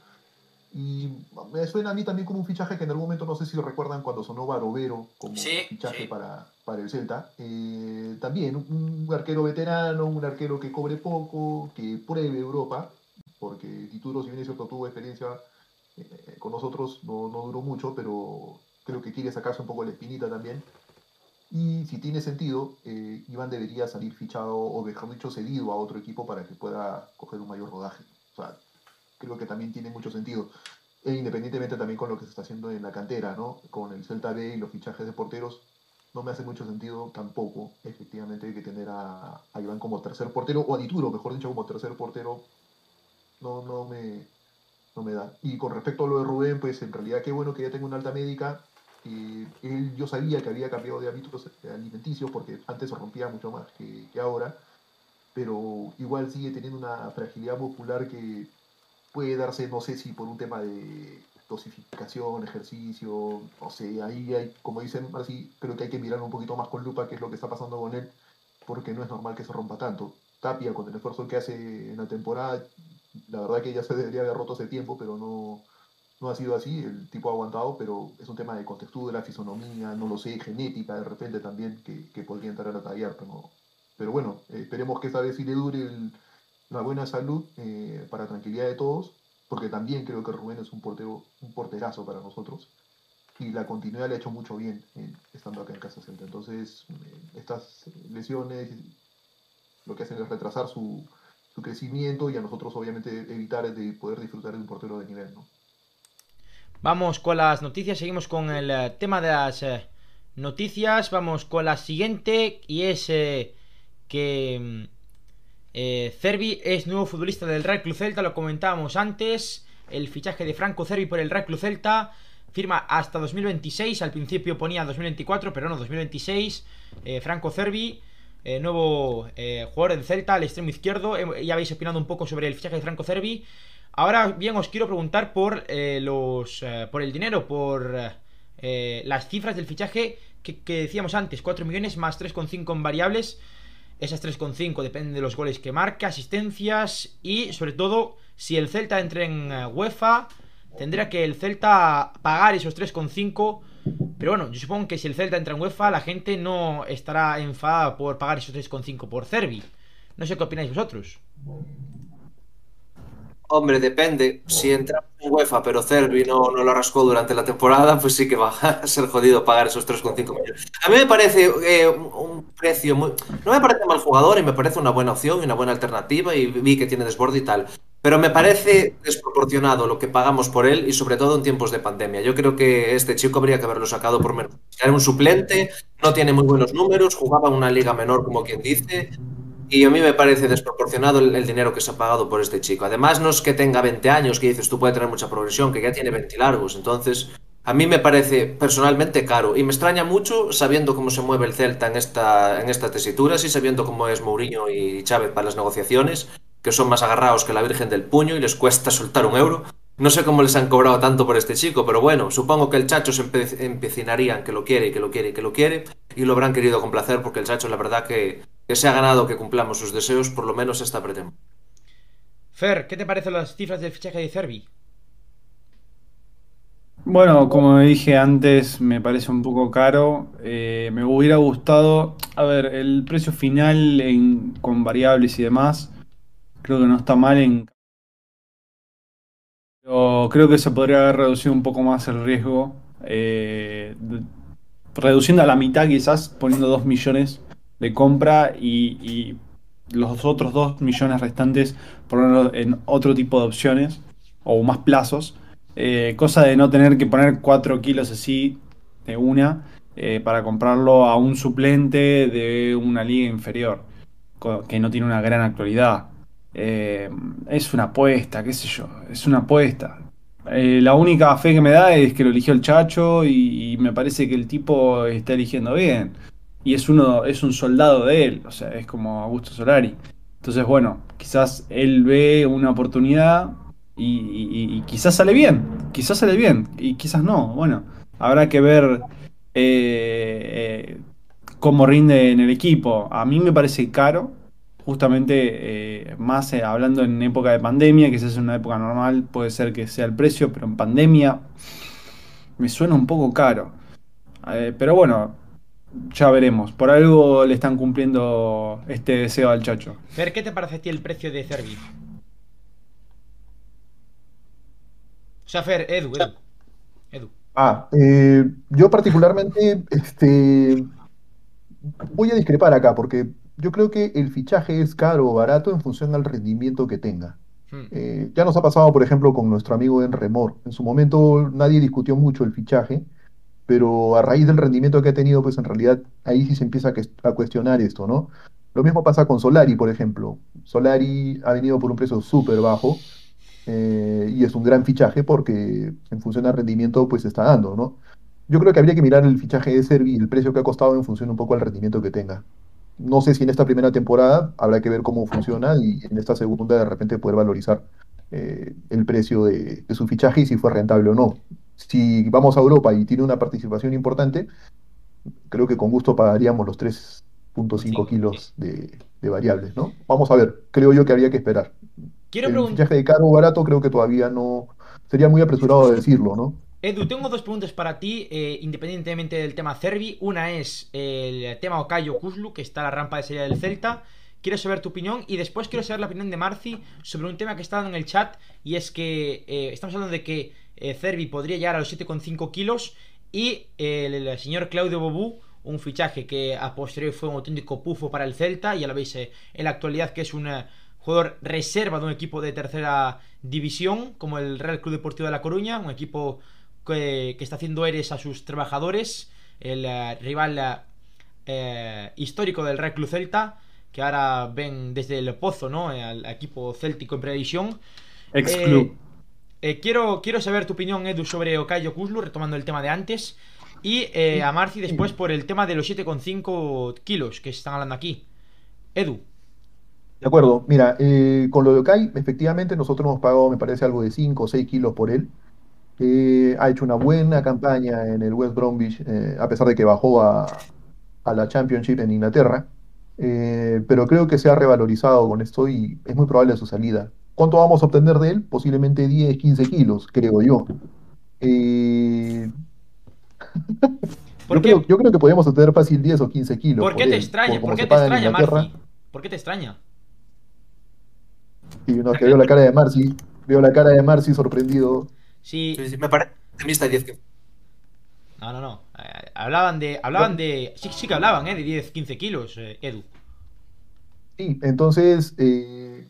Y me suena a mí también como un fichaje que en algún momento, no sé si lo recuerdan, cuando sonó Barovero como fichaje Para, para el Celta. también un, arquero veterano, un arquero que cobre poco, que pruebe Europa, porque Tituro, si bien es cierto, tuvo experiencia eh, con nosotros no, no, duró mucho, pero creo que quiere sacarse un poco la espinita también. Y si tiene sentido, eh, Iván debería salir fichado o, mejor dicho, cedido a otro equipo para que pueda coger un mayor rodaje. O sea, creo que también tiene mucho sentido. E independientemente también con lo que se está haciendo en la cantera, ¿no? Con el Celta B y los fichajes de porteros, no me hace mucho sentido tampoco, efectivamente, que tener a, a Iván como tercer portero, o a Dituro, mejor dicho, como tercer portero, no, no me, me da. Y con respecto a lo de Rubén, pues en realidad qué bueno que ya tengo una alta médica. él, yo sabía que había cambiado de hábitos alimenticios porque antes se rompía mucho más que, ahora, pero igual sigue teniendo una fragilidad muscular que puede darse, no sé si por un tema de dosificación, ejercicio, no sé, ahí hay, como dicen así, creo que hay que mirar un poquito más con lupa qué es lo que está pasando con él, porque no es normal que se rompa tanto. Tapia, con el esfuerzo que hace en la temporada, la verdad que ya se debería haber roto hace tiempo, pero no, no ha sido así, el tipo ha aguantado, pero es un tema de contextura, fisonomía, no lo sé, genética de repente también, que, que podría entrar a tallar, pero, pero bueno, esperemos que esta vez sí le dure la buena salud eh, para tranquilidad de todos, porque también creo que Rubén es un, portero, un porterazo para nosotros, y la continuidad le ha hecho mucho bien estando acá en Casa Celta. Entonces, eh, estas lesiones lo que hacen es retrasar su, su crecimiento y a nosotros obviamente evitar de poder disfrutar de un portero de nivel, ¿no? Vamos con las noticias, seguimos con el eh, tema de las eh, noticias, vamos con la siguiente y es eh, que Cervi es nuevo futbolista del Real Club Celta, lo comentábamos antes, el fichaje de Franco Cervi por el Real Club Celta firma hasta 2026, al principio ponía 2024, pero no, 2026, Franco Cervi, nuevo jugador del Celta, al extremo izquierdo, ya habéis opinado un poco sobre el fichaje de Franco Cervi, Ahora bien, os quiero preguntar por eh, los eh, por el dinero, por eh, las cifras del fichaje que, decíamos antes, 4 millones más 3,5 en variables. Esas 3,5 dependen de los goles que marca, asistencias y sobre todo si el Celta entra en UEFA, tendrá que el Celta pagar esos 3,5. Pero bueno, yo supongo que si el Celta entra en UEFA, la gente no estará enfadada por pagar esos 3,5 por Cervi. No sé qué opináis vosotros. Hombre, depende. Si entramos en UEFA, pero Cervi no, no lo rascó durante la temporada, pues sí que va a ser jodido pagar esos 3,5 millones. A mí me parece eh, un precio muy... No me parece mal jugador y me parece una buena opción y una buena alternativa y vi que tiene desborde y tal. Pero me parece desproporcionado lo que pagamos por él y sobre todo en tiempos de pandemia. Yo creo que este chico habría que haberlo sacado por menos. Era un suplente, no tiene muy buenos números, jugaba en una liga menor como quien dice, y a mí me parece desproporcionado el, dinero que se ha pagado por este chico. Además, no es que tenga 20 años, que dices tú puede tener mucha progresión, que ya tiene 20 largos. Entonces, a mí me parece personalmente caro. Y me extraña mucho sabiendo cómo se mueve el Celta en, esta, en estas tesituras y sabiendo cómo es Mourinho y Chávez para las negociaciones, que son más agarrados que la Virgen del Puño y les cuesta soltar un euro. No sé cómo les han cobrado tanto por este chico, pero bueno, supongo que el Chacho se empecinaría en que lo quiere y que lo quiere y que lo quiere, y lo habrán querido complacer porque el Chacho, la verdad, que, se ha ganado que cumplamos sus deseos, por lo menos esta pretemporada. Fer, ¿qué te parecen las cifras del fichaje de Cervi? Bueno, como dije antes, me parece un poco caro. Eh, me hubiera gustado, a ver, el precio final con variables y demás, creo que no está mal en creo que se podría haber reducido un poco más el riesgo, eh, reduciendo a la mitad quizás, poniendo 2 millones de compra y, los otros 2 millones restantes ponerlos en otro tipo de opciones o más plazos. Eh, cosa de no tener que poner 4 kilos así de una eh, para comprarlo a un suplente de una liga inferior que no tiene una gran actualidad. Eh, es una apuesta, qué sé yo, es una apuesta. Eh, la única fe que me da es que lo eligió el Chacho y, me parece que el tipo está eligiendo bien. Y es uno, es un soldado de él, o sea, es como Augusto Solari. Entonces, bueno, quizás él ve una oportunidad y, quizás sale bien, quizás sale bien y quizás no. Bueno, habrá que ver eh, cómo rinde en el equipo. A mí me parece caro, justamente eh, más eh, hablando en época de pandemia, que si es una época normal puede ser que sea el precio, pero en pandemia me suena un poco caro. Eh, pero bueno, ya veremos. Por algo le están cumpliendo este deseo al chacho. Fer, ¿qué te parece a ti el precio de Cervi? O sea, Fer, Edu, Edu. Ah, yo particularmente este, voy a discrepar acá porque yo creo que el fichaje es caro o barato en función al rendimiento que tenga. Hmm. Eh, ya nos ha pasado, por ejemplo, con nuestro amigo En Remor. En su momento nadie discutió mucho el fichaje, pero a raíz del rendimiento que ha tenido, pues en realidad ahí sí se empieza a cuestionar esto, ¿no? Lo mismo pasa con Solari, por ejemplo. Solari ha venido por un precio súper bajo eh, y es un gran fichaje porque en función al rendimiento, pues está dando, ¿no? Yo creo que habría que mirar el fichaje de Servi y el precio que ha costado en función un poco al rendimiento que tenga. No sé si en esta primera temporada habrá que ver cómo funciona y en esta segunda de repente poder valorizar eh, el precio de, su fichaje y si fue rentable o no. Si vamos a Europa y tiene una participación importante, creo que con gusto pagaríamos los 3.5 kilos de, variables, ¿no? Vamos a ver, creo yo que habría que esperar. Quiero el fichaje de caro o barato creo que todavía no, sería muy apresurado decirlo, ¿no? Edu, tengo dos preguntas para ti, eh, independientemente del tema Cervi. Una es el tema Okayo Kuzlu, que está a la rampa de salida del Celta. Quiero saber tu opinión y después quiero saber la opinión de Marci sobre un tema que está en el chat y es que eh, estamos hablando de que eh, Cervi podría llegar a los 7,5 kilos y el, señor Claudio Bobú, un fichaje que a posteriori fue un auténtico pufo para el Celta y a la vez en la actualidad que es un jugador reserva de un equipo de tercera división como el Real Club Deportivo de La Coruña, un equipo que, está haciendo eres a sus trabajadores, el eh, rival eh, histórico del Real Club Celta, que ahora ven desde el pozo, ¿no? Al equipo céltico en previsión. Ex club. Eh, quiero, quiero saber tu opinión, Edu, sobre Okayo Kuzlu, retomando el tema de antes. Y a Marci después por el tema de los 7,5 kilos que se están hablando aquí. Edu. De acuerdo, mira, con lo de Okai, efectivamente nosotros hemos pagado, me parece, algo de 5 o 6 kilos por él ha hecho una buena campaña en el West Bromwich, eh, a pesar de que bajó a, la Championship en Inglaterra. Eh, pero creo que se ha revalorizado con esto y es muy probable su salida. ¿Cuánto vamos a obtener de él? Posiblemente 10, 15 kilos, creo yo. Eh, yo, creo, yo, creo, que podríamos obtener fácil 10 o 15 kilos. ¿Por qué te extraña? ¿Por qué te extraña, Marci? ¿Por qué te extraña? Y no, que veo la cara de Marci, veo la cara de Marci sorprendido. Sí. me parece está 10 No, no, no. Eh, hablaban de. Hablaban de. Sí, sí que hablaban, ¿eh? De 10, 15 kilos, eh, Edu. Sí, entonces. Eh,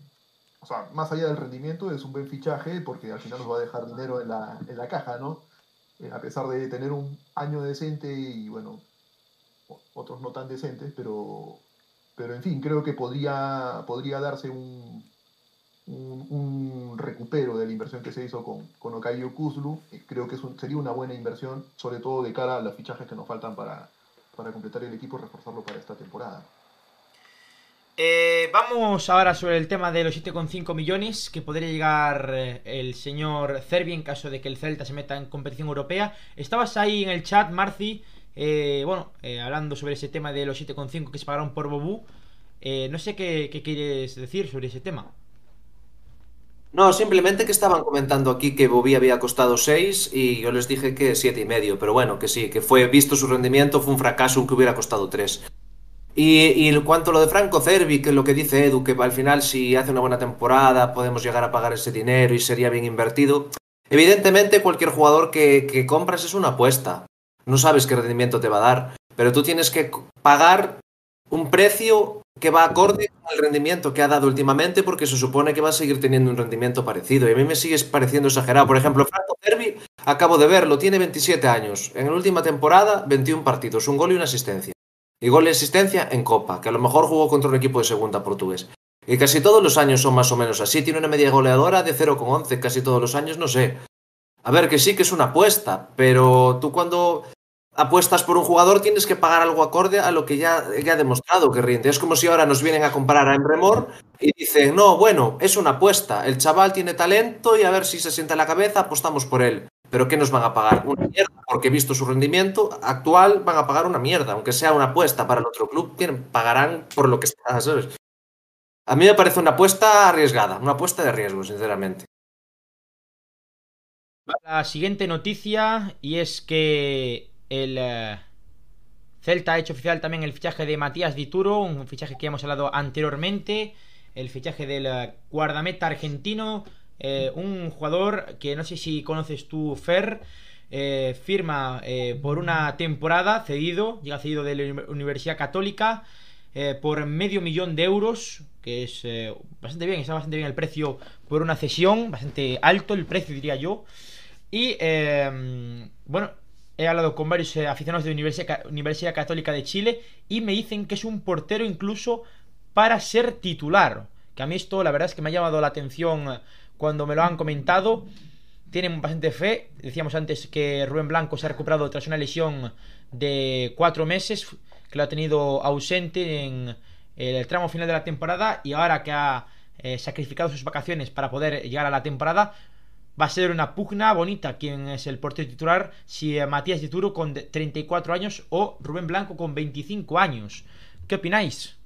o sea, más allá del rendimiento, es un buen fichaje porque al final nos va a dejar dinero en la, en la caja, ¿no? a pesar de tener un año decente y, bueno, otros no tan decentes, pero. Pero en fin, creo que podría, podría darse un, un, recupero de la inversión que se hizo con, con Okayo Kuzlu. Creo que sería una buena inversión, sobre todo de cara a los fichajes que nos faltan para, para completar el equipo y reforzarlo para esta temporada. Eh, vamos ahora sobre el tema de los 7,5 millones que podría llegar eh, el señor Cervi en caso de que el Celta se meta en competición europea. Estabas ahí en el chat, Marci, eh, bueno, hablando sobre ese tema de los 7,5 que se pagaron por Bobú. no sé qué quieres decir sobre ese tema. No, simplemente que estaban comentando aquí que Bobby había costado 6 y yo les dije que siete y medio, pero bueno, que sí, que fue visto su rendimiento, fue un fracaso aunque hubiera costado 3. Y, en cuanto a lo de Franco Cervi, que es lo que dice Edu, que al final si hace una buena temporada podemos llegar a pagar ese dinero y sería bien invertido. Evidentemente cualquier jugador que, que compras es una apuesta. No sabes qué rendimiento te va a dar, pero tú tienes que pagar un precio que va acorde con el rendimiento que ha dado últimamente, porque se supone que va a seguir teniendo un rendimiento parecido. Y a mí me sigue pareciendo exagerado. Por ejemplo, Franco Cervi, acabo de verlo, tiene 27 años. En la última temporada, 21 partidos, un gol y una asistencia. Y gol y asistencia en Copa, que a lo mejor jugó contra un equipo de segunda portugués. Y casi todos los años son más o menos así. Tiene una media goleadora de 0,11 casi todos los años, no sé. A ver, que sí que es una apuesta, pero tú cuando apuestas por un jugador, tienes que pagar algo acorde a lo que ya, ha demostrado que rinde. Es como si ahora nos vienen a comprar a Embremor y dicen, no, bueno, es una apuesta, el chaval tiene talento y a ver si se sienta en la cabeza, apostamos por él. Pero ¿qué nos van a pagar? Una mierda, porque visto su rendimiento actual, van a pagar una mierda. Aunque sea una apuesta para el otro club, tienen, pagarán por lo que está. A mí me parece una apuesta arriesgada, una apuesta de riesgo, sinceramente. La siguiente noticia, y es que el eh, Celta ha hecho oficial también el fichaje de Matías Dituro, un fichaje que hemos hablado anteriormente. El fichaje del eh, guardameta argentino, eh, un jugador que no sé si conoces tú, Fer. firma por una temporada cedido, llega cedido de la Universidad Católica por medio millón de euros, que es bastante bien, está bastante bien el precio por una cesión, bastante alto el precio diría yo. Y bueno, He hablado con varios eh, aficionados de Universidad, Universidad Católica de Chile y me dicen que es un portero incluso para ser titular. Que a mí esto la verdad es que me ha llamado la atención eh, cuando me lo han comentado. Tienen bastante fe. Decíamos antes que Rubén Blanco se ha recuperado tras una lesión de cuatro meses, que lo ha tenido ausente en el tramo final de la temporada y ahora que ha eh, sacrificado sus vacaciones para poder llegar a la temporada, va a ser una pugna bonita quién es el portero titular, si Matías Dituro con 34 años o Rubén Blanco con 25 años. ¿Qué opináis?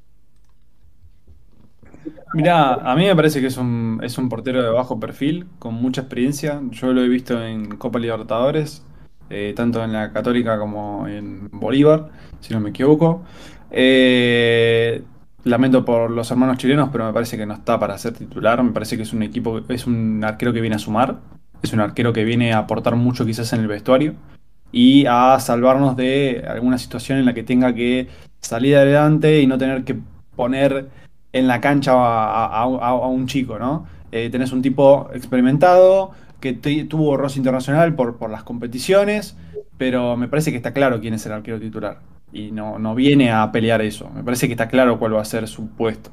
Mirá, a mí me parece que es un, es un portero de bajo perfil, con mucha experiencia. Yo lo he visto en Copa Libertadores, eh, tanto en la Católica como en Bolívar, si no me equivoco. Eh, lamento por los hermanos chilenos, pero me parece que no está para ser titular. Me parece que es un equipo, es un arquero que viene a sumar, es un arquero que viene a aportar mucho quizás en el vestuario y a salvarnos de alguna situación en la que tenga que salir adelante y no tener que poner en la cancha a, un chico, ¿no? Eh, tenés un tipo experimentado que tuvo roce internacional por, por las competiciones, pero me parece que está claro quién es el arquero titular. Y no, no viene a pelear eso. Me parece que está claro cuál va a ser su puesto.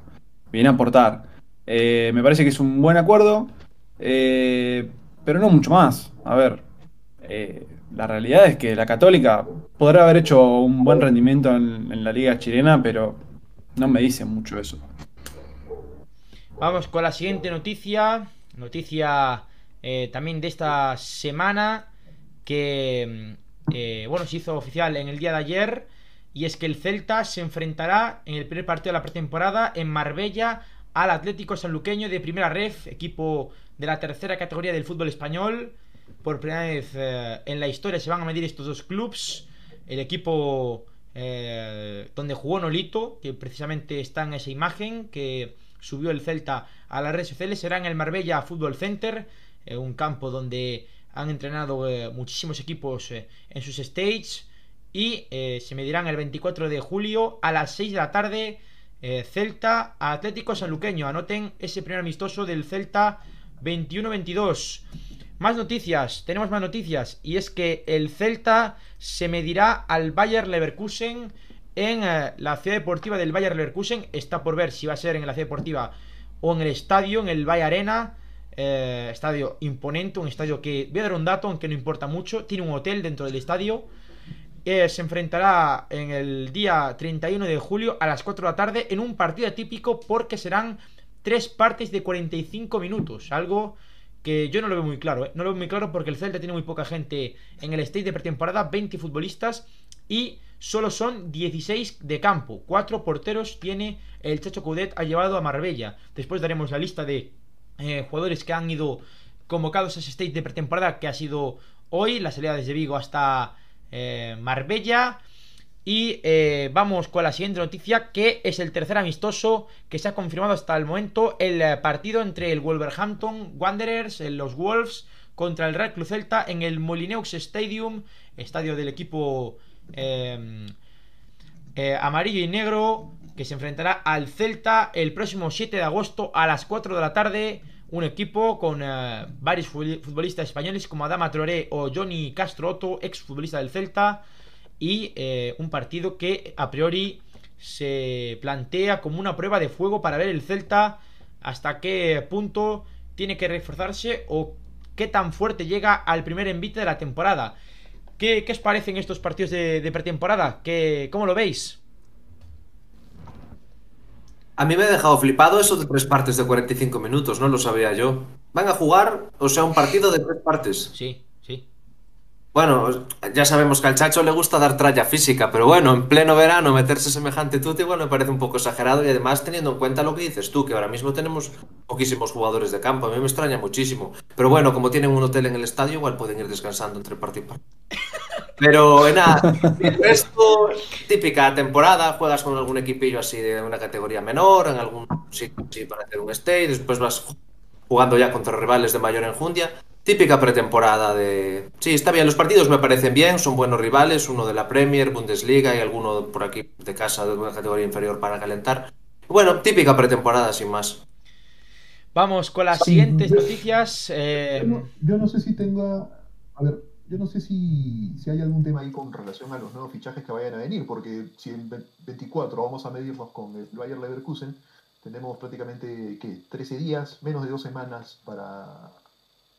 Viene a aportar. Eh, me parece que es un buen acuerdo, eh, pero no mucho más. A ver, la realidad es que la Católica podrá haber hecho un buen rendimiento en la liga chilena, pero no me dice mucho eso. Vamos con la siguiente noticia. Noticia eh, también de esta semana. Que mm, eh, bueno, se hizo oficial en el día de ayer. Y es que el Celta se enfrentará en el primer partido de la pretemporada en Marbella al Atlético Sanluqueño de Primera Ref, equipo de la tercera categoría del fútbol español. Por primera vez eh, en la historia se van a medir estos dos clubes. El equipo donde jugó Nolito, que precisamente está en esa imagen, que subió el Celta a las redes sociales será en el Marbella Football Center, eh, un campo donde han entrenado eh, muchísimos equipos eh, en sus stages y se medirán el 24 de julio a las 6 de la tarde Celta Atlético Sanluqueño. Anoten ese primer amistoso del Celta 21-22. Más noticias, tenemos más noticias y es que el Celta se medirá al Bayer Leverkusen en eh, la ciudad deportiva del Bayer Leverkusen. Está por ver si va a ser en la ciudad deportiva o en el estadio, en el Valle Arena. Eh, estadio imponente, un estadio que, voy a dar un dato, aunque no importa mucho, tiene un hotel dentro del estadio. Eh, se enfrentará en el día 31 de julio a las 4 de la tarde en un partido típico porque serán tres partes de 45 minutos. Algo que yo no lo veo muy claro. No lo veo muy claro porque el Celta tiene muy poca gente en el stage de pretemporada, 20 futbolistas y solo son 16 de campo. Cuatro porteros tiene el Chacho Coudet ha llevado a Marbella. Después daremos la lista de eh, jugadores que han ido convocados a ese stage de pretemporada que ha sido hoy, la salida desde Vigo hasta eh, Marbella. Y eh, vamos con la siguiente noticia, que es el tercer amistoso que se ha confirmado hasta el momento, el partido entre el Wolverhampton Wanderers, los Wolves, contra el Real Club Celta en el Molineux Stadium, estadio del equipo Em, eh, amarillo y negro que se enfrentará al Celta el próximo 7 de agosto a las 4 de la tarde. Un equipo con eh, varios futbolistas españoles como Adama Traoré o Johnny Castro Otto, ex futbolista del Celta. Y eh, un partido que a priori se plantea como una prueba de fuego para ver el Celta hasta qué punto tiene que reforzarse o qué tan fuerte llega al primer envite de la temporada. ¿Qué, os parecen estos partidos de, pretemporada? ¿Qué, ¿Cómo lo veis? A mí me ha dejado flipado eso de tres partes de 45 minutos, no lo sabía yo. Van a jugar, o sea, un partido de tres partes. Sí. Bueno, ya sabemos que al Chacho le gusta dar tralla física, pero bueno, en pleno verano meterse semejante tuti, bueno, me parece un poco exagerado y además teniendo en cuenta lo que dices tú, que ahora mismo tenemos poquísimos jugadores de campo, a mí me extraña muchísimo. Pero bueno, como tienen un hotel en el estadio, igual pueden ir descansando entre partido y partido. Pero nada, esto, típica temporada, juegas con algún equipillo así de una categoría menor, en algún sitio así para hacer un stay, después vas jugando ya contra rivales de mayor enjundia. Típica pretemporada de... Sí, está bien, los partidos me parecen bien, son buenos rivales, uno de la Premier, Bundesliga y alguno por aquí de casa de una categoría inferior para calentar. Bueno, típica pretemporada sin más. Vamos con las siguientes noticias. Eh, yo, no, sé si tenga... A ver, yo no sé si, si, hay algún tema ahí con relación a los nuevos fichajes que vayan a venir, porque si en 24 vamos a medirnos con el Bayer Leverkusen, tenemos prácticamente, ¿qué? 13 días, menos de dos semanas para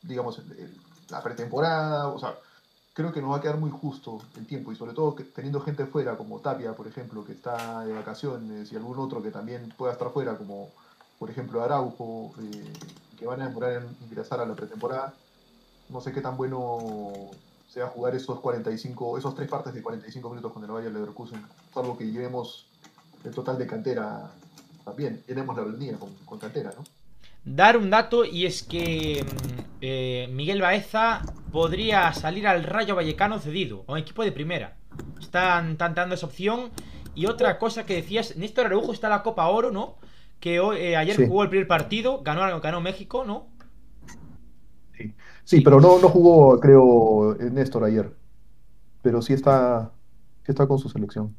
digamos, la pretemporada, o sea, creo que nos va a quedar muy justo el tiempo y sobre todo que, teniendo gente fuera como Tapia, por ejemplo, que está de vacaciones y algún otro que también pueda estar fuera como por ejemplo Araujo, eh, que van a demorar en ingresar a la pretemporada. No sé qué tan bueno sea jugar esos 45, esos tres partes de 45 minutos con el Bayern Leverkusen, salvo que llevemos el total de cantera también tenemos la línea con, con cantera, ¿no? Dar un dato y es que mm, eh, Miguel Baeza podría salir al Rayo Vallecano cedido, a un equipo de primera. Están, dando esa opción. Y otra cosa que decías, Néstor Araujo está en la Copa Oro, ¿no? Que hoy, eh, ayer jugó el primer partido, ganó, ganó México, ¿no? Sí, sí, pero no, no jugó, creo, Néstor ayer. Pero sí está, sí está con su selección.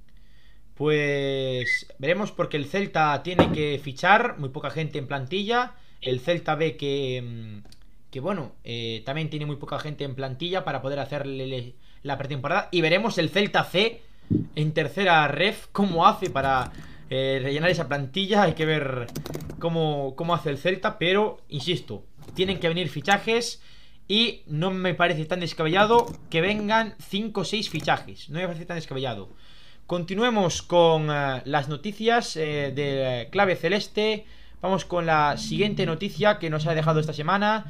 Pues veremos porque el Celta tiene que fichar, muy poca gente en plantilla. El Celta ve que, mm, que bueno, eh, también tiene muy poca gente en plantilla para poder hacerle la pretemporada. Y veremos el Celta C en tercera ref, cómo hace para eh, rellenar esa plantilla. Hay que ver cómo, cómo hace el Celta, pero, insisto, tienen que venir fichajes. Y no me parece tan descabellado que vengan 5 o 6 fichajes. No me parece tan descabellado. Continuemos con eh, las noticias de clave celeste. Vamos con la siguiente noticia que nos ha dejado esta semana.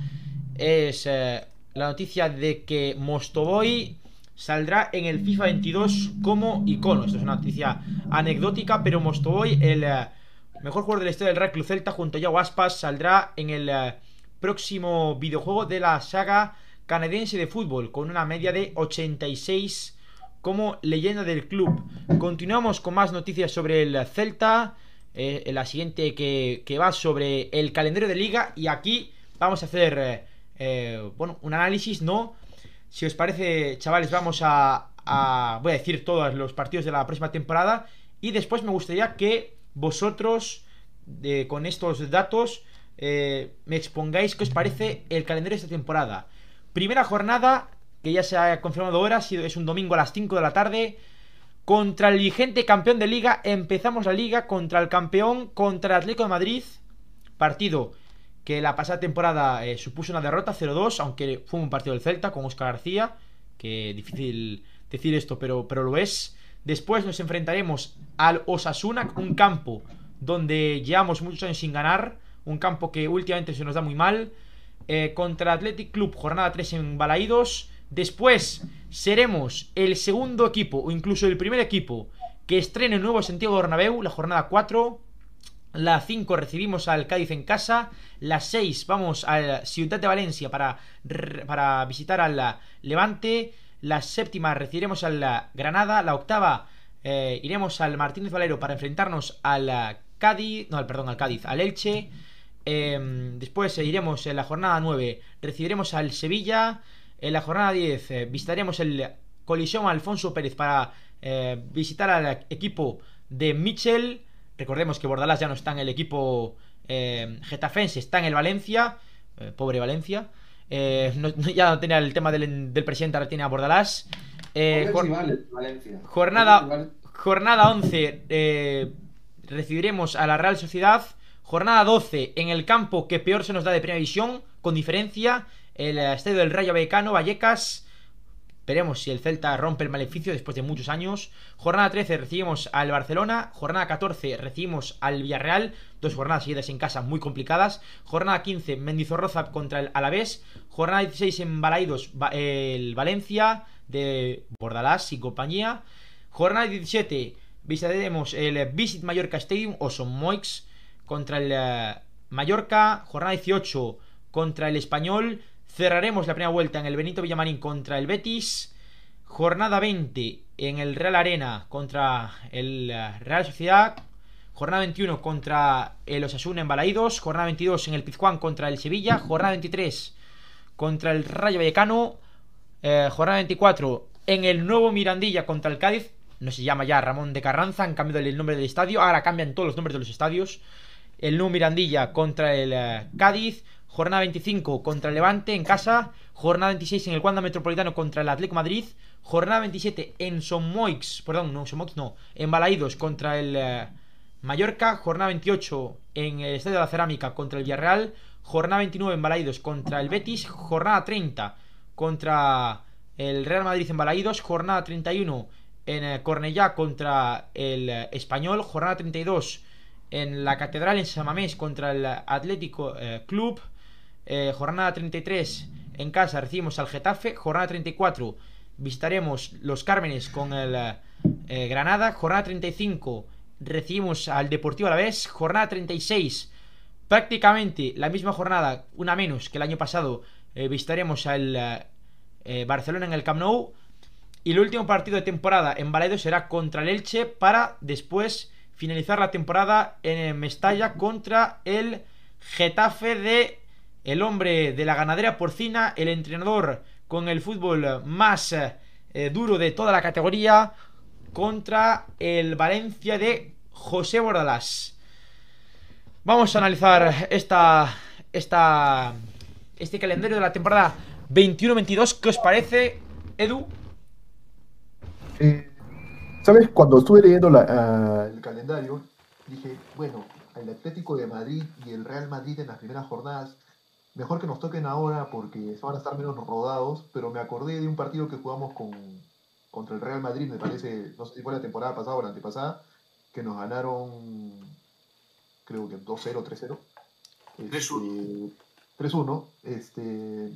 Es eh, la noticia de que Mostoboy saldrá en el FIFA 22 como icono. Esto es una noticia anecdótica, pero Mostoboy, el eh, mejor jugador de la historia del Real Club Celta, junto a Yago Aspas, saldrá en el eh, próximo videojuego de la saga canadiense de fútbol, con una media de 86 como leyenda del club. Continuamos con más noticias sobre el Celta. Eh, la siguiente que, va sobre el calendario de liga. Y aquí vamos a hacer, eh, eh, bueno, un análisis, ¿no? Si os parece, chavales, vamos a, voy a decir todos los partidos de la próxima temporada. Y después me gustaría que vosotros, con estos datos, me expongáis qué os parece el calendario de esta temporada. Primera jornada, que ya se ha confirmado ahora, es un domingo a las 5 de la tarde. Contra el vigente campeón de liga, empezamos la liga contra el campeón, contra el Atlético de Madrid. Partido que la pasada temporada eh, supuso una derrota 0-2, aunque fue un partido del Celta con Oscar García. Que difícil decir esto, pero, pero lo es. Después nos enfrentaremos al Osasuna, un campo donde llevamos muchos años sin ganar. Un campo que últimamente se nos da muy mal. Eh, contra el Athletic Club, jornada 3 en Balaídos. Después seremos el segundo equipo o incluso el primer equipo que estrene el nuevo Santiago Bernabéu, la jornada 4. La 5 recibimos al Cádiz en casa. La 6 vamos a Ciudad de Valencia para, para visitar al Levante. La séptima recibiremos al Granada. La octava eh, iremos al Martínez Valero para enfrentarnos al Cádiz. No, perdón, al Cádiz, al Elche. Em, después iremos en la jornada 9. Recibiremos al Sevilla. En la jornada 10 eh, visitaremos el Colisión Alfonso Pérez para eh, visitar al equipo de Michel. Recordemos que Bordalás ya no está en el equipo eh, getafense, está en el Valencia. pobre Valencia. ya no tenía el tema del, presidente, ahora tiene a Bordalás. jornada, jornada 11 recibiremos a la Real Sociedad. Jornada 12 en el campo que peor se nos da de primera división, con diferencia el estadio del Rayo Vallecano, Vallecas. Veremos si el Celta rompe el maleficio después de muchos años. Jornada 13 recibimos al Barcelona. Jornada 14 recibimos al Villarreal. Dos jornadas seguidas en casa muy complicadas. Jornada 15 Mendizorroza contra el Alavés. Jornada 16 en Balaidos el Valencia de Bordalás y compañía. Jornada 17 visitaremos el Visit Mallorca Stadium o Son Moix contra el eh, Mallorca. Jornada 18 contra el Español. Cerraremos la primera vuelta en el Benito Villamarín contra el Betis. Jornada 20 en el Real Arena contra el eh, Real Sociedad. Jornada 21 contra el Osasuna en Balaídos. Jornada 22 en el Pizjuán contra el Sevilla. Jornada 23 contra el Rayo Vallecano. Eh, jornada 24 en el nuevo Mirandilla contra el Cádiz. No se llama ya Ramón de Carranza, han cambiado el nombre del estadio. Ahora cambian todos los nombres de los estadios. El nuevo Mirandilla contra el eh, Cádiz. Jornada 25 contra el Levante en casa. Jornada 26 en el Wanda Metropolitano contra el Atlético Madrid. Jornada 27 en Somoix, perdón, no, Somoix no, en Balaídos contra el eh, Mallorca. Jornada 28 en el Estadio de la Cerámica contra el Villarreal. Jornada 29 en Balaídos contra el Betis. Jornada 30 contra el Real Madrid en Balaídos. Jornada 31 en eh, Cornellá contra el eh, Español. Jornada 32 en la Catedral en Samamés contra el Atlético Club. Eh, jornada 33 en casa recibimos al Getafe. Jornada 34 visitaremos los Cármenes con el eh, Granada. Jornada 35 recibimos al Deportivo a la vez, jornada 36. Prácticamente la misma jornada, una menos que el año pasado, eh, visitaremos al eh, eh, Barcelona en el Camp Nou. Y el último partido de temporada en Balaido será contra el Elche para después finalizar la temporada en Mestalla contra el Getafe de el hombre de la ganadera porcina, el entrenador con el fútbol más duro de toda la categoría, contra el Valencia de José Bordalás. Vamos a analizar esta, esta, este calendario de la temporada 21-22. ¿Qué os parece, Edu? Eh, ¿Sabes? Cuando estuve leyendo ah, el calendario, dije, bueno, el Atlético de Madrid y el Real Madrid en las primeras jornadas, mejor que nos toquen ahora porque se van a estar menos rodados, pero me acordé de un partido que jugamos con, contra el Real Madrid, me parece, no sé si fue la temporada pasada o la antepasada, que nos ganaron, creo que 2-0, 3-0. 3-1. 3-1, este,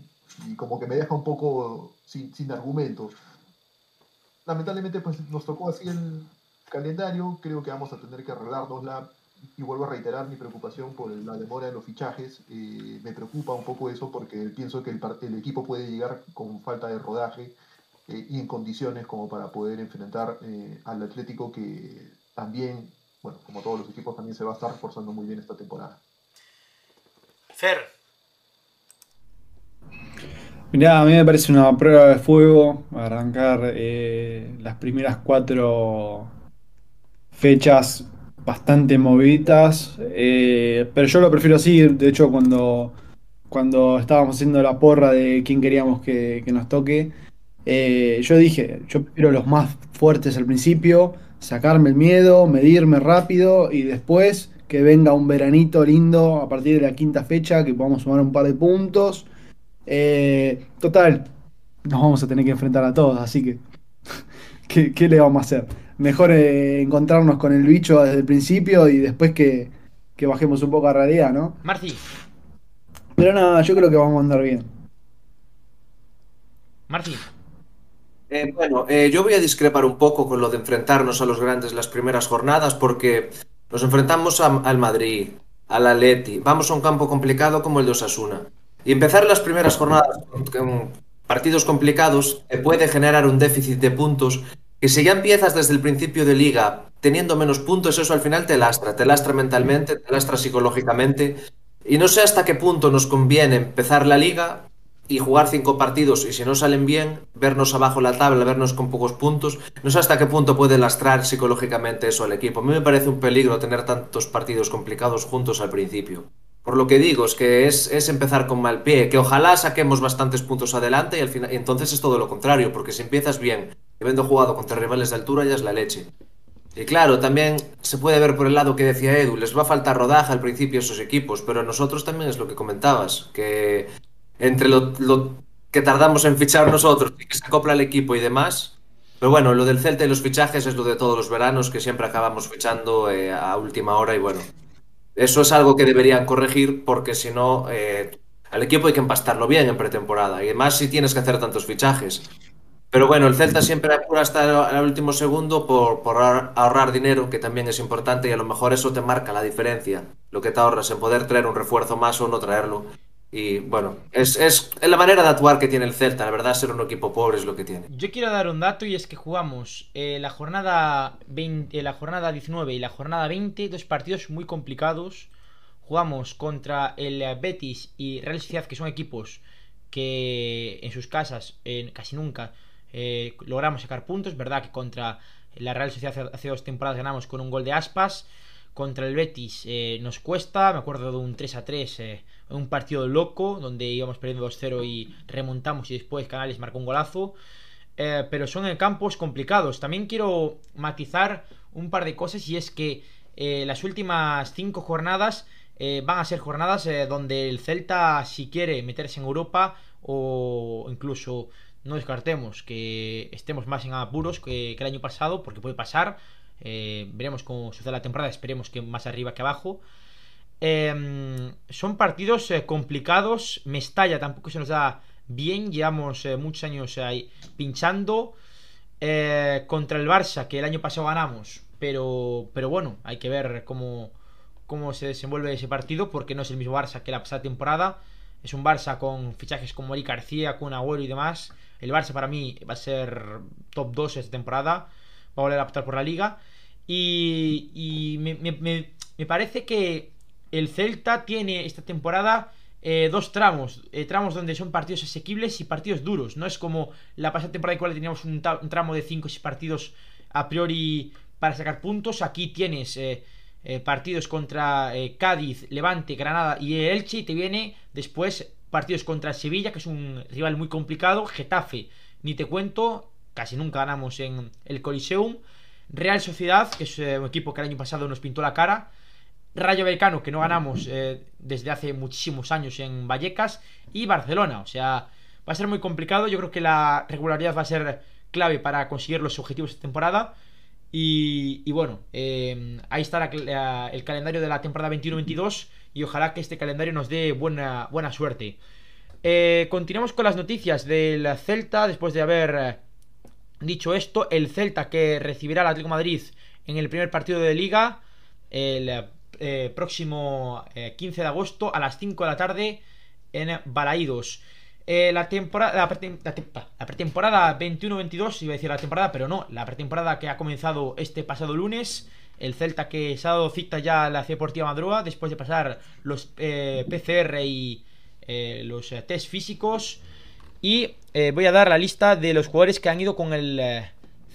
y como que me deja un poco sin, sin argumentos. Lamentablemente, pues nos tocó así el calendario, creo que vamos a tener que arreglárnosla y vuelvo a reiterar mi preocupación por la demora de los fichajes. Eh, me preocupa un poco eso porque pienso que el, el, equipo puede llegar con falta de rodaje eh, y en condiciones como para poder enfrentar eh, al Atlético que también, bueno, como todos los equipos, también se va a estar reforzando muy bien esta temporada. Fer. Mirá, a mí me parece una prueba de fuego arrancar eh, las primeras cuatro fechas bastante movidas, pero yo lo prefiero así, de hecho cuando, cuando estábamos haciendo la porra de quién queríamos que, que nos toque, eh, yo dije, yo prefiero los más fuertes al principio, sacarme el miedo, medirme rápido y después que venga un veranito lindo a partir de la quinta fecha, que podamos sumar un par de puntos. Eh, total, nos vamos a tener que enfrentar a todos, así que, ¿qué, le vamos a hacer? Mejor eh, encontrarnos con el bicho desde el principio y después que, que bajemos un poco a realidad, ¿no? Marci. Pero nada, yo creo que vamos a andar bien. Marci. Eh, bueno, eh, yo voy a discrepar un poco con lo de enfrentarnos a los grandes las primeras jornadas porque nos enfrentamos al Madrid, al Atleti, vamos a un campo complicado como el de Osasuna. Y empezar las primeras jornadas con partidos complicados te puede generar un déficit de puntos que si ya empiezas desde el principio de liga teniendo menos puntos, eso al final te lastra, te lastra mentalmente, te lastra psicológicamente. Y no sé hasta qué punto nos conviene empezar la liga y jugar cinco partidos y si no salen bien, vernos abajo la tabla, vernos con pocos puntos, no sé hasta qué punto puede lastrar psicológicamente eso al equipo. A mí me parece un peligro tener tantos partidos complicados juntos al principio. Por lo que digo, es que es, es empezar con mal pie, que ojalá saquemos bastantes puntos adelante y, al final, y entonces es todo lo contrario, porque si empiezas bien, habiendo jugado contra rivales de altura, ya es la leche. Y claro, también se puede ver por el lado que decía Edu, les va a faltar rodaje al principio a esos equipos, pero a nosotros también es lo que comentabas, que entre lo, que tardamos en fichar nosotros y que se acopla el equipo y demás. Pero bueno, lo del Celta y los fichajes es lo de todos los veranos, que siempre acabamos fichando eh, a última hora y bueno, eso es algo que deberían corregir porque si no, eh, al equipo hay que empastarlo bien en pretemporada y además si tienes que hacer tantos fichajes. Pero bueno, el Celta siempre apura hasta el último segundo por, por, ahorrar dinero, que también es importante y a lo mejor eso te marca la diferencia, lo que te ahorras en poder traer un refuerzo más o no traerlo. Y bueno, es, la manera de actuar que tiene el Celta, la verdad, ser un equipo pobre es lo que tiene. Yo quiero dar un dato y es que jugamos eh, la, jornada 20, eh, la jornada 19 y la jornada 20, dos partidos muy complicados. Jugamos contra el Betis y Real Sociedad, que son equipos que en sus casas casi nunca eh, logramos sacar puntos. Verdad que contra la Real Sociedad hace dos temporadas ganamos con un gol de aspas. Contra el Betis eh, nos cuesta, me acuerdo de un 3 a 3, eh, un partido loco, donde íbamos perdiendo 2-0 y remontamos y después Canales marcó un golazo. Pero son en campos complicados. También quiero matizar un par de cosas y es que las últimas cinco jornadas van a ser jornadas donde el Celta, si quiere meterse en Europa o incluso no descartemos que estemos más en apuros que el año pasado, porque puede pasar. Eh, veremos cómo sucede la temporada. Esperemos que más arriba que abajo. Em, son partidos eh, complicados. Mestalla tampoco se nos da bien. Llevamos eh, muchos años ahí pinchando. contra el Barça, que el año pasado ganamos. pero, pero bueno, hay que ver cómo, cómo se desenvuelve ese partido, porque no es el mismo Barça que la pasada temporada. Es un Barça con fichajes como Eric García, con Agüero y demás. El Barça para mí va a ser top 2 esta temporada. Va a volver a optar por la liga. Y, me, parece que el Celta tiene esta temporada eh, dos tramos. Eh, tramos donde son partidos asequibles y partidos duros. No es como la pasada temporada en cual teníamos un, tramo de 5 y partidos a priori para sacar puntos. Aquí tienes eh, partidos contra Cádiz, Levante, Granada y Elche. Y te viene después partidos contra Sevilla, que es un rival muy complicado. Getafe, ni te cuento. Casi nunca ganamos en el Coliseum. Real Sociedad, que es un equipo que el año pasado nos pintó la cara. Rayo Vallecano, que no ganamos eh, desde hace muchísimos años en Vallecas, y Barcelona. O sea, va a ser muy complicado. Yo creo que la regularidad va a ser clave para conseguir los objetivos de temporada. Y, bueno, eh, ahí está el calendario de la temporada 21-22 y ojalá que este calendario nos dé buena, buena suerte. Eh, continuamos con las noticias del Celta después de haber dicho esto. El Celta que recibirá al Atlético Madrid en el primer partido de liga el eh, próximo 15 eh, de agosto a las 5 de la tarde en Balaídos. Eh, la, temporada, la, pretemporada 21-22, iba a decir la temporada, pero no, la pretemporada que ha comenzado este pasado lunes. El Celta que se ha dado cita ya a la Deportiva Madroa después de pasar los PCR y los test físicos. Y voy a dar la lista de los jugadores que han ido con el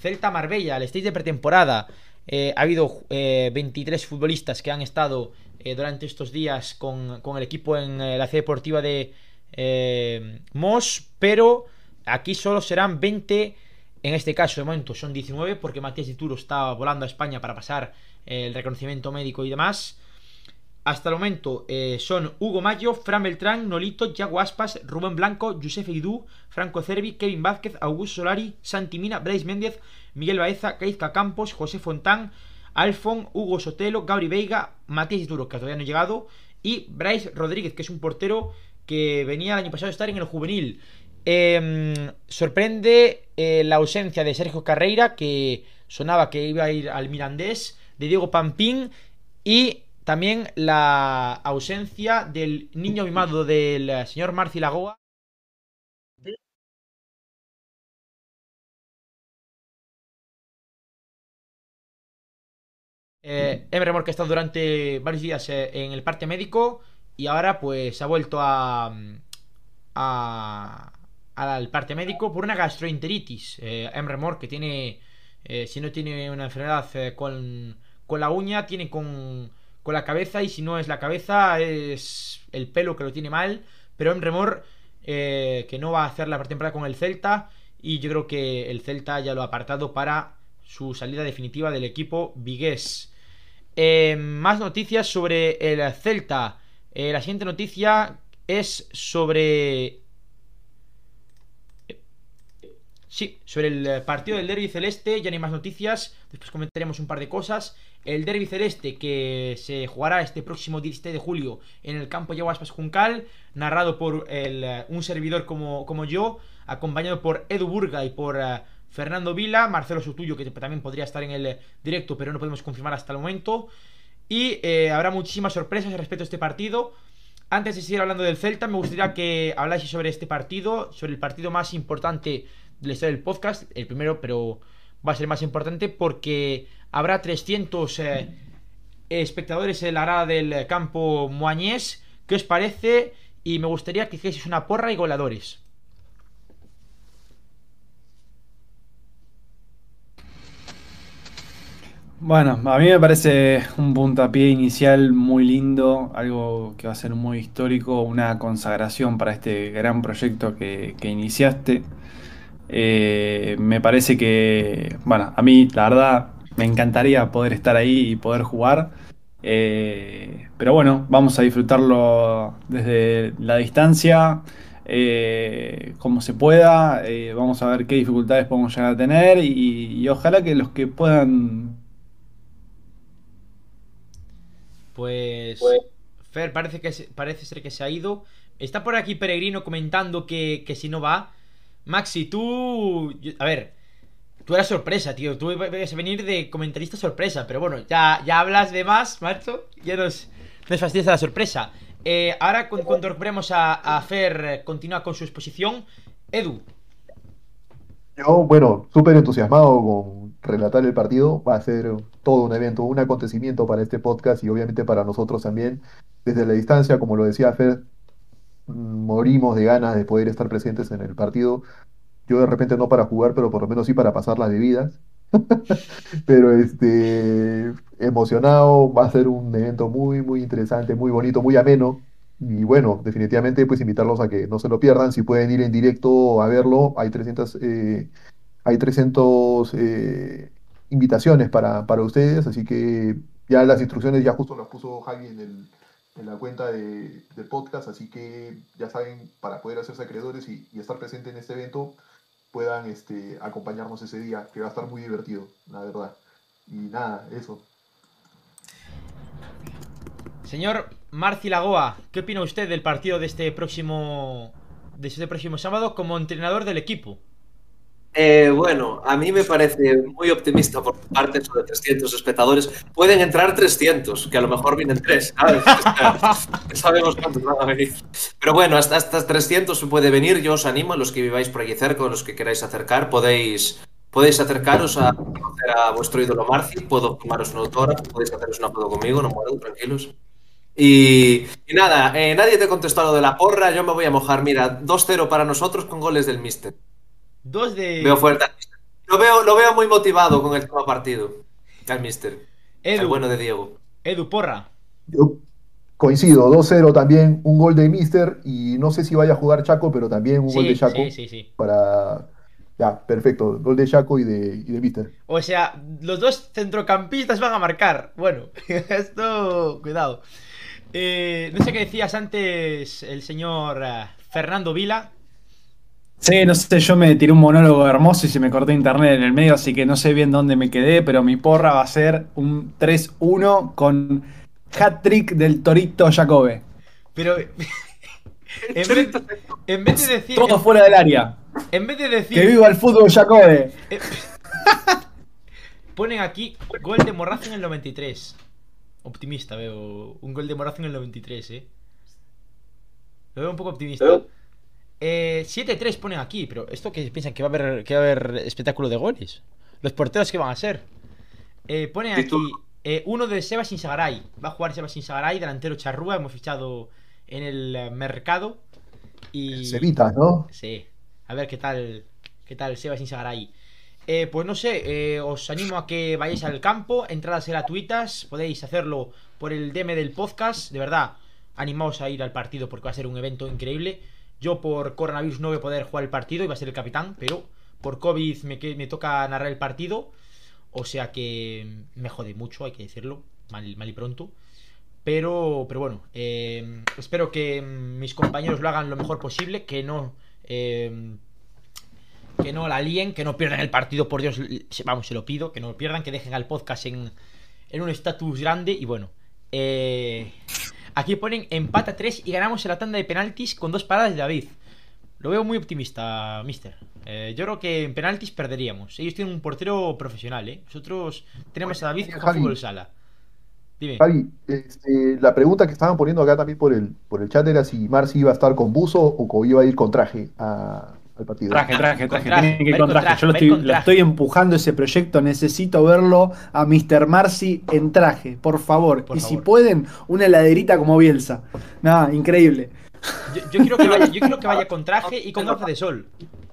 Celta Marbella, al stage de pretemporada. Eh, ha habido 23 eh, futbolistas que han estado eh, durante estos días con, el equipo en la C deportiva de Mos, pero aquí solo serán 20. En este caso, de momento, son 19 porque Matías Dituro está volando a España para pasar el reconocimiento médico y demás. Hasta el momento son Hugo Mayo, Fran Beltrán, Nolito, Yago Aspas, Rubén Blanco, Josef Idú, Franco Cervi, Kevin Vázquez, Augusto Solari, Santi Mina, Bryce Méndez, Miguel Baeza, Caizca Campos, José Fontán, Alfon, Hugo Sotelo, Gabri Veiga, Matías Duro, que todavía no ha llegado, y Bryce Rodríguez, que es un portero que venía el año pasado a estar en el juvenil. Em, sorprende eh, la ausencia de Sergio Carreira, que sonaba que iba a ir al Mirandés, de Diego Pampín y también la ausencia del niño mimado del señor Marci Lagoa. Eh, Emre que ha estado durante varios días eh, en el parte médico y ahora pues ha vuelto a, al parte médico por una gastroenteritis. Eh, Emre que tiene, eh, si no tiene una enfermedad con, con la uña, tiene con, con la cabeza y si no es la cabeza es el pelo que lo tiene mal. Pero Emre que no va a hacer la pretemporada con el Celta y yo creo que el Celta ya lo ha apartado para su salida definitiva del equipo vigués. Eh, más noticias sobre el Celta. Eh, la siguiente noticia es sobre... Sí, sobre el partido del Derby Celeste, ya no hay más noticias, después comentaremos un par de cosas. El Derby Celeste que se jugará este próximo 17 de julio en el campo Yaguaspas Juncal, narrado por un servidor como, como yo, acompañado por Edu Burga y por Fernando Vila, Marcelo Sutuyo, que también podría estar en el directo, pero no podemos confirmar hasta el momento. Y eh, habrá muchísimas sorpresas respecto a este partido. Antes de seguir hablando del Celta, me gustaría que habláis sobre este partido, sobre el partido más importante del historia del podcast, el primero, pero va a ser más importante porque habrá 300 eh, espectadores en la grada del campo Moañés. ¿Qué os parece? Y me gustaría que hicieseis una porra y goleadores. Bueno, a mí me parece un puntapié inicial muy lindo, algo que va a ser muy histórico, una consagración para este gran proyecto que, iniciaste. Eh, me parece que, bueno, a mí la verdad me encantaría poder estar ahí y poder jugar. Eh, pero bueno, vamos a disfrutarlo desde la distancia, eh, como se pueda. vamos a ver qué dificultades podemos llegar a tener y ojalá que los que puedan Pues, pues, Fer parece, que parece ser que se ha ido. Está por aquí Peregrino comentando que, si no va. Maxi, tú... A ver, Tú eras sorpresa, tío. Tú ibas a venir de comentarista sorpresa. Pero bueno, ya, ya hablas de más, macho. Ya nos, nos fastidias la sorpresa. Eh, ahora, cuando, recuperemos a, a Fer, eh, continúa con su exposición. Edu. Yo, bueno, súper entusiasmado con relatar el partido. Va a ser todo un evento, un acontecimiento para este podcast y obviamente para nosotros también. Desde la distancia, como lo decía Fer, morimos de ganas de poder estar presentes en el partido. Yo de repente no para jugar, pero por lo menos sí para pasar las bebidas. pero este emocionado, va a ser un evento muy, muy interesante, muy bonito, muy ameno. Y bueno, definitivamente pues invitarlos a que no se lo pierdan. Si pueden ir en directo a verlo, hay 300, eh, hay 300 eh, invitaciones para, para ustedes, así que ya las instrucciones ya justo las puso Javi en el, en la cuenta de, del podcast, así que ya saben, para poder hacerse acreedores y, estar presente en este evento, puedan este, acompañarnos ese día, que va a estar muy divertido, la verdad. Y nada, eso. Señor Marci Lagoa, ¿qué opina usted del partido de este próximo de este próximo sábado como entrenador del equipo? Eh, bueno, a mí me parece muy optimista por parte eso de 300 espectadores. Pueden entrar 300, que a lo mejor vienen 3, ¿sabes? sabemos cuántos van a venir. Pero bueno, hasta, hasta 300 se puede venir. Yo os animo, a los que viváis por aquí cerca, los que queráis acercar, podéis, podéis acercaros a conocer a vuestro ídolo Marci. Puedo tomaros una autora, podéis haceros una foto conmigo, no muero, tranquilos. Y, nada, eh, nadie te contestó lo de la porra, yo me voy a mojar. Mira, 2-0 para nosotros con goles del Mister. Dos de. Veo fuerte. Lo veo, lo veo muy motivado con el nuevo partido. El Mister. el bueno de Diego. Edu Porra. Yo coincido, 2-0 también, un gol de Mister. Y no sé si vaya a jugar Chaco, pero también un gol de Chaco. Sí, sí, sí. Para. Ya, perfecto. Gol de Chaco y de, y de Mister. O sea, los dos centrocampistas van a marcar. Bueno, esto. Cuidado. Eh, no sé qué decías antes el señor eh, Fernando Vila. Sí, no sé, yo me tiré un monólogo hermoso y se me cortó internet en el medio, así que no sé bien dónde me quedé, pero mi porra va a ser un 3-1 con hat-trick del Torito Jacobe. Pero en vez, de decir... Todo fuera del área. En vez de decir... Que viva el fútbol Jacobe. Eh, ponen aquí gol de Morrazo en el 93. Optimista veo. Un gol de Morrazo en el 93, eh. Lo veo un poco optimista. 7-3 eh, ponen aquí, pero ¿esto que piensan? ¿Que va, a haber, que va a haber espectáculo de goles? ¿Los porteros que van a ser? Eh, ponen aquí eh, uno de Sebas Insagaray. Va a jugar Sebas Insagaray, delantero charrúa. Hemos fichado en el mercado. Y... Sevita, ¿no? Sí. A ver qué tal, qué tal Sebas Insagaray. Eh, pues no sé, os animo a que vayáis al campo, entradas gratuitas, podéis hacerlo por el DM del podcast, de verdad, animaos a ir al partido porque va a ser un evento increíble. Yo por coronavirus no voy a poder jugar el partido, iba a ser el capitán, pero por COVID me, me toca narrar el partido. O sea que me jode mucho, hay que decirlo, mal, y pronto. Pero, pero bueno, eh, espero que mis compañeros lo hagan lo mejor posible, que no... Eh, que no la líen, que no pierdan el partido, por Dios, vamos, se lo pido, que no lo pierdan, que dejen al podcast en, en un estatus grande y bueno. Eh, Aquí ponen empata 3 y ganamos en la tanda de penaltis con dos paradas de David. Lo veo muy optimista, mister. Eh, yo creo que en penaltis perderíamos. Ellos tienen un portero profesional, ¿eh? Nosotros tenemos a David que juega fútbol sala. Dime. Javi, este, la pregunta que estaban poniendo acá también por el, por el chat era si Marci iba a estar con buzo o iba a ir con traje a, partido. Traje, traje, traje. Tienen que ir con traje. Yo lo estoy, estoy, empujando ese proyecto. Necesito verlo a Mr. Marcy en traje, por favor. y si pueden, una heladerita como Bielsa. Nada, increíble. Yo, quiero que vaya, yo quiero que vaya con traje y con gafas de sol.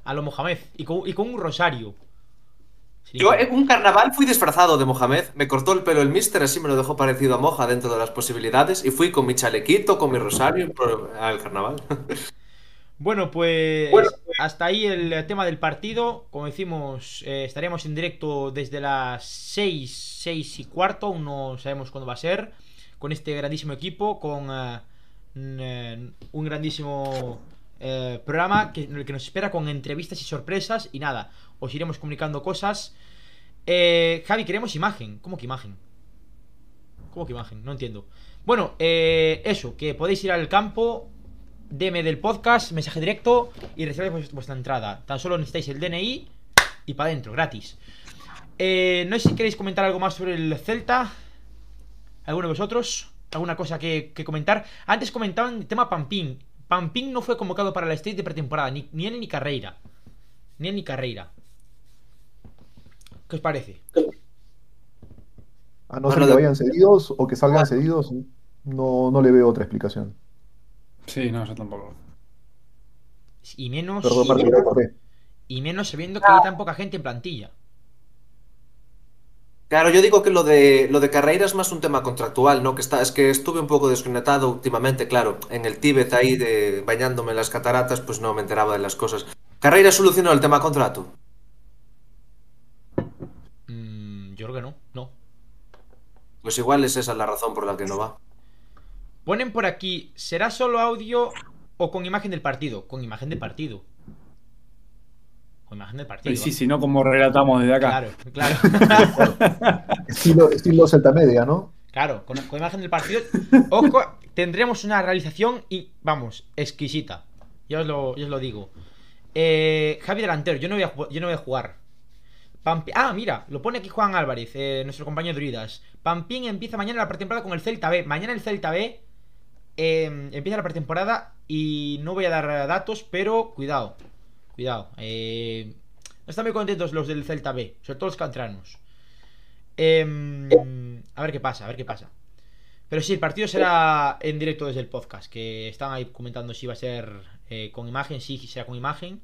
A lo Mohamed. Y con, y con un rosario. Yo en un carnaval fui disfrazado de Mohamed, me cortó el pelo el mister, así me lo dejó parecido a Moja dentro de las posibilidades y fui con mi chalequito, con mi rosario al carnaval. Bueno pues, hasta ahí el tema del partido. Como decimos, eh, estaremos en directo desde las 6, 6 y cuarto, aún no sabemos cuándo va a ser, con este grandísimo equipo, con eh, eh, un grandísimo programa que, que nos espera con entrevistas y sorpresas. Y nada, os iremos comunicando cosas. Javi, queremos imagen. ¿Cómo que imagen? ¿Cómo que imagen? No entiendo. Bueno, eso, que podéis ir al campo DM del podcast, mensaje directo y recibáis vuestra entrada. Tan solo necesitáis el DNI y para adentro, gratis. Eh, no sé si queréis comentar algo más sobre el Celta. ¿Alguno de vosotros? ¿Alguna cosa que, comentar? Antes comentaban el tema Pampín. Pampín no fue convocado para la State de pretemporada, ni, ni él ni Carreira. Ni él ni Carreira. ¿Qué os parece? A no ser que vayan cedidos o que salgan cedidos, no, no le veo otra explicación. Sí, no, yo tampoco. Y menos. y, menos sabiendo que hay tan poca gente en plantilla. Claro, yo digo que lo de lo de Carreira es más un tema contractual, ¿no? Que está, es que estuve un poco desconectado últimamente, claro, en el Tíbet ahí de bañándome en las cataratas, pues no me enteraba de las cosas. ¿Carreira solucionó el tema contrato? Mm, yo creo que no, no. Pues igual es esa la razón por la que no va. Ponen por aquí, ¿será solo audio o con imagen del partido? Con imagen del partido. Con imagen del partido. Sí, sí, no como relatamos desde acá. Claro, claro. estilo, estilo Celta Media, ¿no? Claro, con, imagen del partido. Ojo, tendremos una realización y, vamos, exquisita. Yo os lo, os lo digo. Eh, Javi delantero, yo no voy a, yo no voy a jugar. ah, mira, lo pone aquí Juan Álvarez, eh, nuestro compañero de Druidas. Pampín empieza mañana la pretemporada con el Celta B. Mañana el Celta B Em, empieza la pretemporada y no voy a dar datos, pero cuidado, cuidado. Eh, no están muy contentos los del Celta B, sobre todo los cantranos. Em, a ver qué pasa, a ver qué pasa. Pero sí, el partido será en directo desde el podcast, que están ahí comentando si va a ser eh, con imagen, sí, será con imagen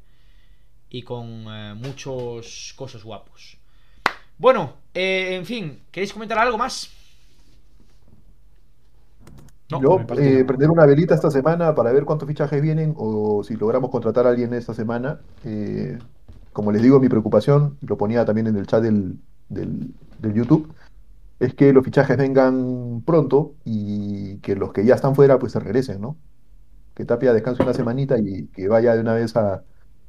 y con eh, muchos cosas guapos. Bueno, en fin, ¿queréis comentar algo más? Yo eh, prender una velita esta semana para ver cuántos fichajes vienen o si logramos contratar a alguien esta semana. Eh, como les digo, mi preocupación, lo ponía también en el chat del, del, YouTube, es que los fichajes vengan pronto y que los que ya están fuera pues se regresen, ¿no? Que Tapia descanse una semanita y que vaya de una vez a,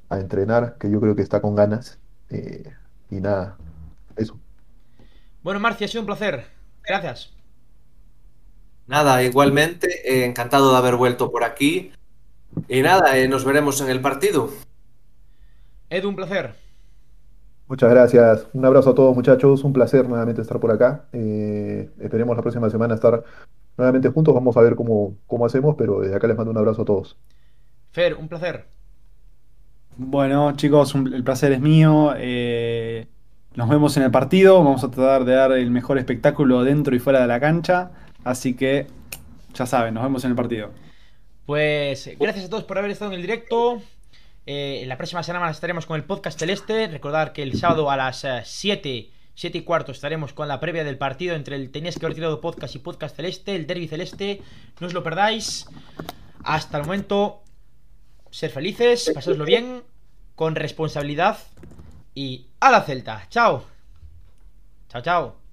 a entrenar, que yo creo que está con ganas. Eh, y nada, eso. Bueno, Marcia, ha sido un placer. Gracias. Nada, igualmente, eh, encantado de haber vuelto por aquí. Y nada, eh, nos veremos en el partido. Edu, un placer. Muchas gracias. Un abrazo a todos muchachos. Un placer nuevamente estar por acá. Eh, esperemos la próxima semana estar nuevamente juntos. Vamos a ver cómo, cómo hacemos, pero desde acá les mando un abrazo a todos. Fer, un placer. Bueno, chicos, el placer es mío. nos vemos en el partido. Vamos a tratar de dar el mejor espectáculo dentro y fuera de la cancha. Así que, ya saben, nos vemos en el partido. Pues gracias a todos por haber estado en el directo. Eh, la próxima semana estaremos con el podcast celeste. Recordar que el sábado a las 7, eh, 7 y cuarto estaremos con la previa del partido entre el Tenías que haber tirado podcast y podcast celeste, el derby celeste. No os lo perdáis. Hasta el momento, ser felices, pasadlo bien, con responsabilidad y a la Celta. Chao. Chao, chao.